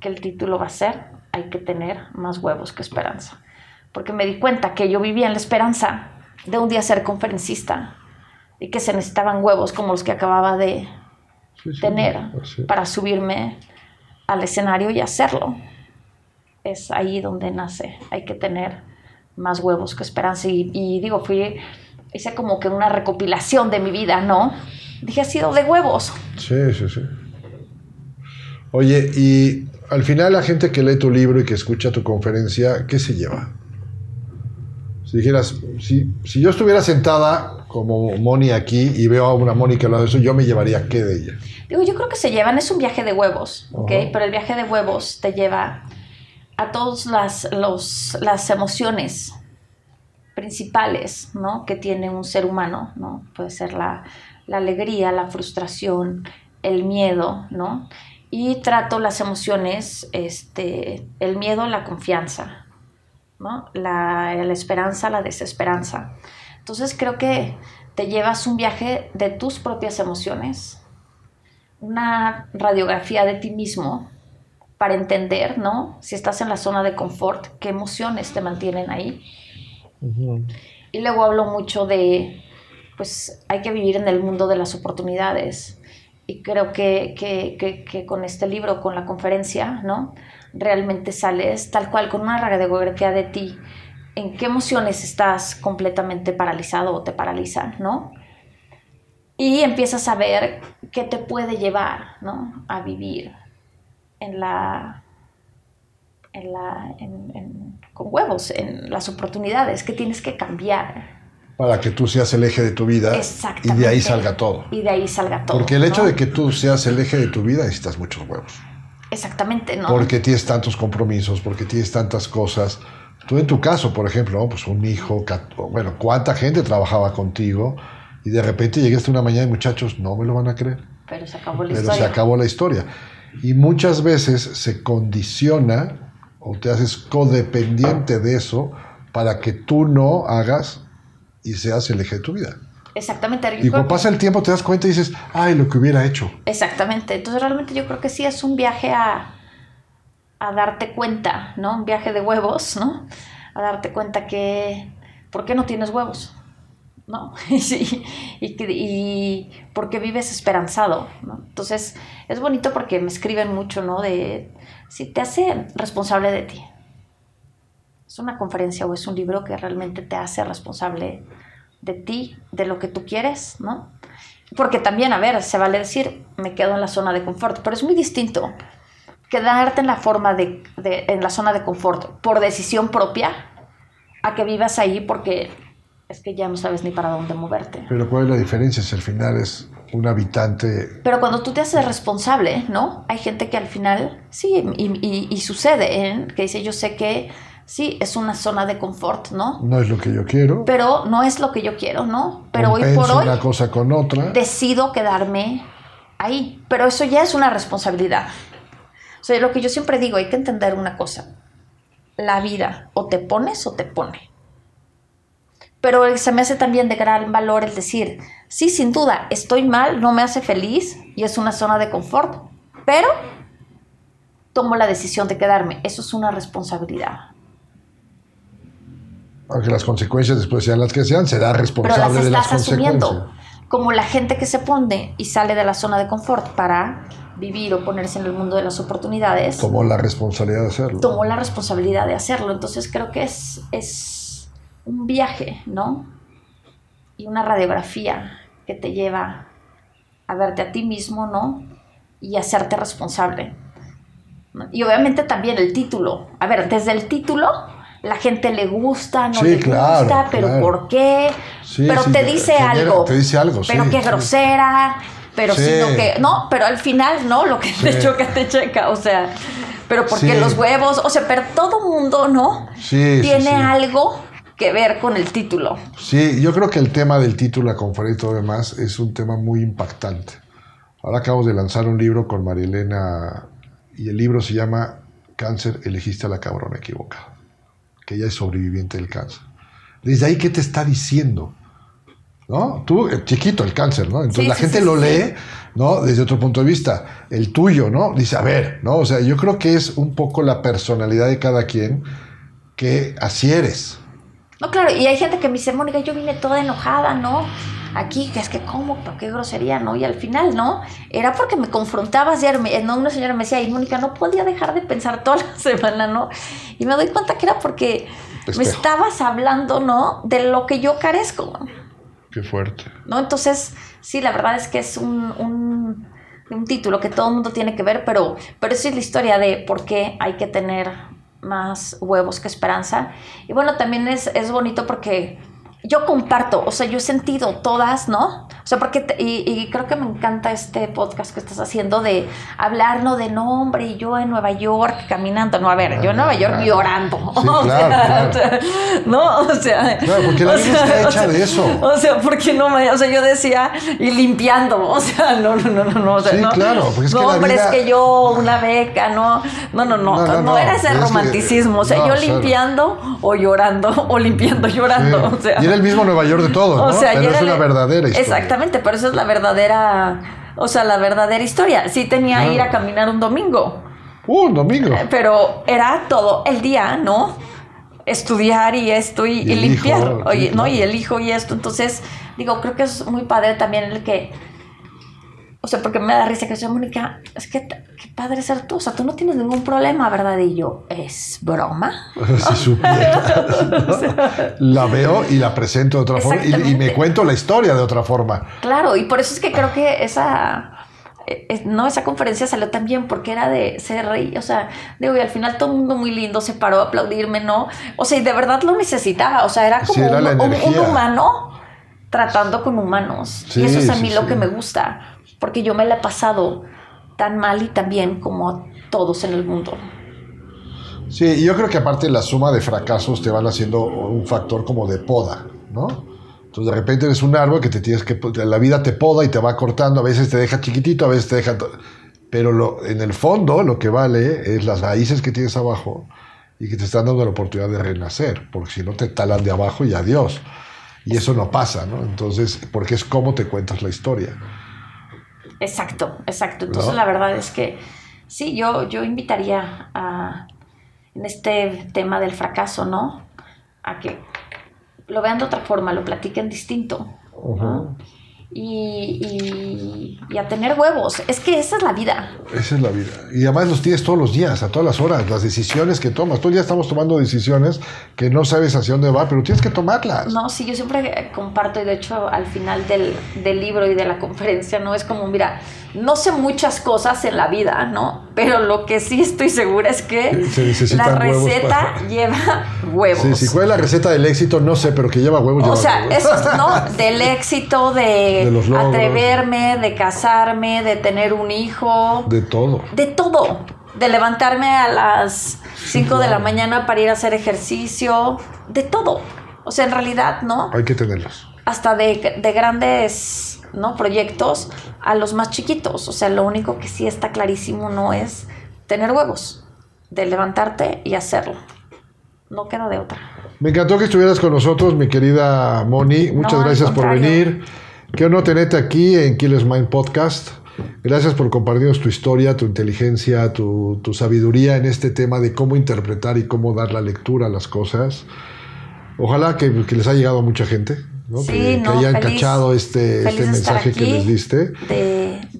que el título va a ser Hay que tener más huevos que esperanza, porque me di cuenta que yo vivía en la esperanza de un día ser conferencista y que se necesitaban huevos como los que acababa de Sí, sí. tener para subirme al escenario y hacerlo. Es ahí donde nace. Hay que tener más huevos que esperanza. Y, y digo, fui, hice como que una recopilación de mi vida, ¿no? Dije, ha sido de huevos. Sí, sí, sí. Oye, y al final la gente que lee tu libro y que escucha tu conferencia, ¿qué se lleva? Si dijeras, si, si yo estuviera sentada como Moni aquí y veo a una Moni que habla de eso, yo me llevaría qué de ella. Digo, yo creo que se llevan, es un viaje de huevos, ¿ok? Pero el viaje de huevos te lleva a todas las, emociones principales, ¿no? Que tiene un ser humano, ¿no? Puede ser la, la alegría, la frustración, el miedo, ¿no? Y trato las emociones, este, el miedo, la confianza, ¿no? La, la esperanza, la desesperanza. Entonces creo que te llevas un viaje de tus propias emociones, una radiografía de ti mismo para entender, ¿no? Si estás en la zona de confort, qué emociones te mantienen ahí. Y luego hablo mucho de, pues hay que vivir en el mundo de las oportunidades. Y creo que, que, que, que con este libro, con la conferencia, ¿no? Realmente sales tal cual con una radiografía de ti, en qué emociones estás completamente paralizado o te paralizan, ¿no? Y empiezas a ver qué te puede llevar, ¿no? A vivir en la, en la, en- con huevos, en las oportunidades que tienes que cambiar. Para que tú seas el eje de tu vida y de ahí salga todo. Y de ahí salga todo. Porque el hecho ¿no? de que tú seas el eje de tu vida necesitas muchos huevos. Exactamente, ¿no? Porque tienes tantos compromisos, porque tienes tantas cosas, Tú en tu caso, por ejemplo, pues un hijo, bueno, ¿cuánta gente trabajaba contigo? Y de repente llegaste una mañana y muchachos, no me lo van a creer. Pero se acabó la Pero historia. se acabó la historia. Y muchas veces se condiciona o te haces codependiente de eso para que tú no hagas y seas el eje de tu vida. Exactamente. Y cuando pasa el tiempo te das cuenta y dices, ay, lo que hubiera hecho. Exactamente. Entonces realmente yo creo que sí es un viaje a, a darte cuenta, ¿no? Un viaje de huevos, ¿no? A darte cuenta que, ¿por qué no tienes huevos? ¿No? (laughs) Y, y por qué vives esperanzado, ¿no? Entonces es bonito porque me escriben mucho, ¿no? De si te hace responsable de ti. Es una conferencia o es un libro que realmente te hace responsable de ti, de lo que tú quieres, ¿no? Porque también, a ver, se vale decir, me quedo en la zona de confort, pero es muy distinto quedarte en la forma de, de- en la zona de confort por decisión propia a que vivas ahí porque es que ya no sabes ni para dónde moverte. Pero ¿cuál es la diferencia si al final es un habitante? Pero cuando tú te haces responsable, ¿no? Hay gente que al final, sí, y, y- y sucede, ¿eh? que dice, yo sé que sí, es una zona de confort, ¿no? No es lo que yo quiero. Pero no es lo que yo quiero, ¿no? Pero hoy por hoy una cosa con otra. decido quedarme ahí. Pero eso ya es una responsabilidad. O sea, lo que yo siempre digo, hay que entender una cosa. La vida o te pones o te pone. Pero se me hace también de gran valor el decir, sí, sin duda, estoy mal, no me hace feliz y es una zona de confort, pero tomo la decisión de quedarme. Eso es una responsabilidad. Aunque las consecuencias después sean las que sean, será Pero las responsable de las consecuencias. asumiendo. Como la gente que se pone y sale de la zona de confort para vivir o ponerse en el mundo de las oportunidades, Tomó la responsabilidad de hacerlo. tomó la responsabilidad de hacerlo. Entonces creo que es, es un viaje, ¿no? Y una radiografía que te lleva a verte a ti mismo, ¿no? Y hacerte responsable. Y obviamente también el título. A ver, desde el título la gente le gusta, no Sí, le claro, gusta, pero claro. ¿por qué? Sí, pero sí, te dice genera- algo. Te dice algo, pero qué grosera, pero Sí. sino que no, pero al final no, lo que te choca te checa, o sea, pero porque los huevos, o sea, pero todo mundo, ¿no? Tiene algo que ver con el título. Sí, yo creo que el tema del título, la conferencia y todo lo demás es un tema muy impactante. Ahora acabamos de lanzar un libro con Marielena y el libro se llama Cáncer, elegiste a la cabrona equivocada, que ella es sobreviviente del cáncer. Desde ahí, ¿qué te está diciendo? ¿No? Tú, eh, chiquito el cáncer, ¿no? Entonces Sí, la sí, gente sí, lo lee, ¿no? Desde otro punto de vista. El tuyo, ¿no? Dice, a ver, ¿no? O sea, yo creo que es un poco la personalidad de cada quien que así eres. No, claro, y hay gente que me dice, Mónica, yo vine toda enojada, ¿no? Aquí, que es que, ¿cómo? ¿Por qué grosería, no? Y al final, ¿no? Era porque me confrontabas ayer, me- no, una señora me decía, y Mónica, no podía dejar de pensar toda la (laughs) semana, ¿no? Y me doy cuenta que era porque me estabas hablando, ¿no? De lo que yo carezco. Qué fuerte. ¿no? Entonces, sí, la verdad es que es un, un, un título que todo el mundo tiene que ver, pero, pero esa es la historia de por qué hay que tener más huevos que esperanza. Y bueno, también es, es bonito porque yo comparto, o sea, yo he sentido todas, ¿no? O sea, porque, te- y, y creo que me encanta este podcast que estás haciendo de hablar, ¿no? De no, hombre, y yo en Nueva York caminando, no, a ver, yo en Nueva York Claro. llorando. Sí, (laughs) o claro, sea, (laughs) no, o sea. Claro, porque la o vida está hecha de eso. O sea, porque no me, o sea, yo decía, y limpiando, o sea, (laughs) no, no, no, no, no, o sea, Sí, no, claro, porque es no, que hombre, vida- es que yo una beca, no, no, no, no, No, no, no, no, era ese es que- romanticismo, o sea, no, yo cero. limpiando o llorando, o limpiando llorando, Sí. o sea. y era el mismo Nueva York de todos, ¿no? O sea, Pero y es una verdadera historia. Exactamente, pero esa es la verdadera, o sea, la verdadera historia. Sí tenía Claro. ir a caminar un domingo, Uh, un domingo. pero era todo el día, ¿no? Estudiar y esto y, Y y el limpiar, hijo, oye, sí, ¿no? claro. Y el hijo y esto. Entonces, digo, creo que es muy padre también el que, o sea, porque me da risa que sea Mónica, es que qué padre ser tú, o sea, tú no tienes ningún problema, ¿verdad? Y yo, ¿es broma? (laughs) si supiera. (laughs) La veo y la presento de otra forma y, y me cuento la historia de otra forma. Claro, y por eso es que creo que esa, eh, no, esa conferencia salió tan bien porque era de ser rey, o sea, digo, y al final todo el mundo muy lindo se paró a aplaudirme, ¿no? O sea, y de verdad lo necesitaba, o sea, era Sí, como era un, humano tratando con humanos. Sí, y eso es a sí, mí lo que me gusta, porque yo me la he pasado tan mal y tan bien como todos en el mundo. Sí, yo creo que aparte la suma de fracasos te van haciendo un factor como de poda, ¿no? Entonces de repente eres un árbol que te tienes que... La vida te poda y te va cortando, a veces te deja chiquitito, a veces te deja... Pero en el fondo lo que vale es las raíces que tienes abajo y que te están dando la oportunidad de renacer, porque si no te talan de abajo y adiós. Y eso no pasa, ¿no? Entonces, porque es cómo te cuentas la historia. Exacto, exacto. Entonces la verdad es que sí, yo, yo invitaría a, en este tema del fracaso, ¿no? A que lo vean de otra forma, lo platiquen distinto. Y, y, a tener huevos. Es que esa es la vida. Esa es la vida. Y además los tienes todos los días, a todas las horas, las decisiones que tomas. Todo el día estamos tomando decisiones que no sabes hacia dónde va, pero tienes que tomarlas. No, sí, yo siempre comparto, y de hecho al final del, del libro y de la conferencia, ¿no? Es como, mira, no sé muchas cosas en la vida, ¿no? Pero lo que sí estoy segura es que la receta (laughs) lleva huevos. Sí, si es la receta del éxito, no sé, pero que lleva huevos. O sea, eso es, ¿no? (laughs) Del éxito, de, atreverme, de casarme, de tener un hijo. De todo. De todo. De levantarme a las 5 de la mañana para ir a hacer ejercicio. De todo. O sea, en realidad, ¿no? Hay que tenerlos. Hasta de, de grandes ¿no? proyectos a los más chiquitos. O sea, lo único que sí está clarísimo no es tener huevos, de levantarte y hacerlo. No queda de otra. Me encantó que estuvieras con nosotros, mi querida Moni. Muchas gracias por venir. Qué honor tenerte aquí en Killers Mind Podcast. Gracias por compartirnos tu historia, tu inteligencia, tu, sabiduría en este tema de cómo interpretar y cómo dar la lectura a las cosas. Ojalá que les haya llegado a mucha gente que, hayan cachado este, este mensaje que les diste.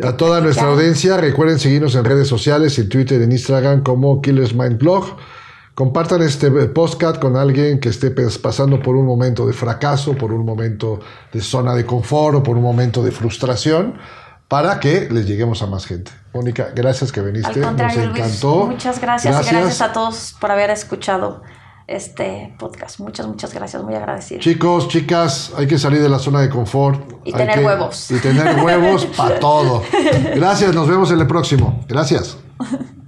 a toda nuestra audiencia, recuerden seguirnos en redes sociales, en Twitter, en Instagram como Killers Mind Blog. Compartan este podcast con alguien que esté pasando por un momento de fracaso, por un momento de zona de confort o por un momento de frustración para que les lleguemos a más gente. Mónica, gracias que viniste. Nos encantó. muchas gracias. gracias. Gracias a todos por haber escuchado este podcast. Muchas, muchas gracias, muy agradecido. Chicos, chicas, hay que salir de la zona de confort. Y tener huevos. Y tener huevos para (laughs) todo. Gracias, nos vemos en el próximo. Gracias. (laughs)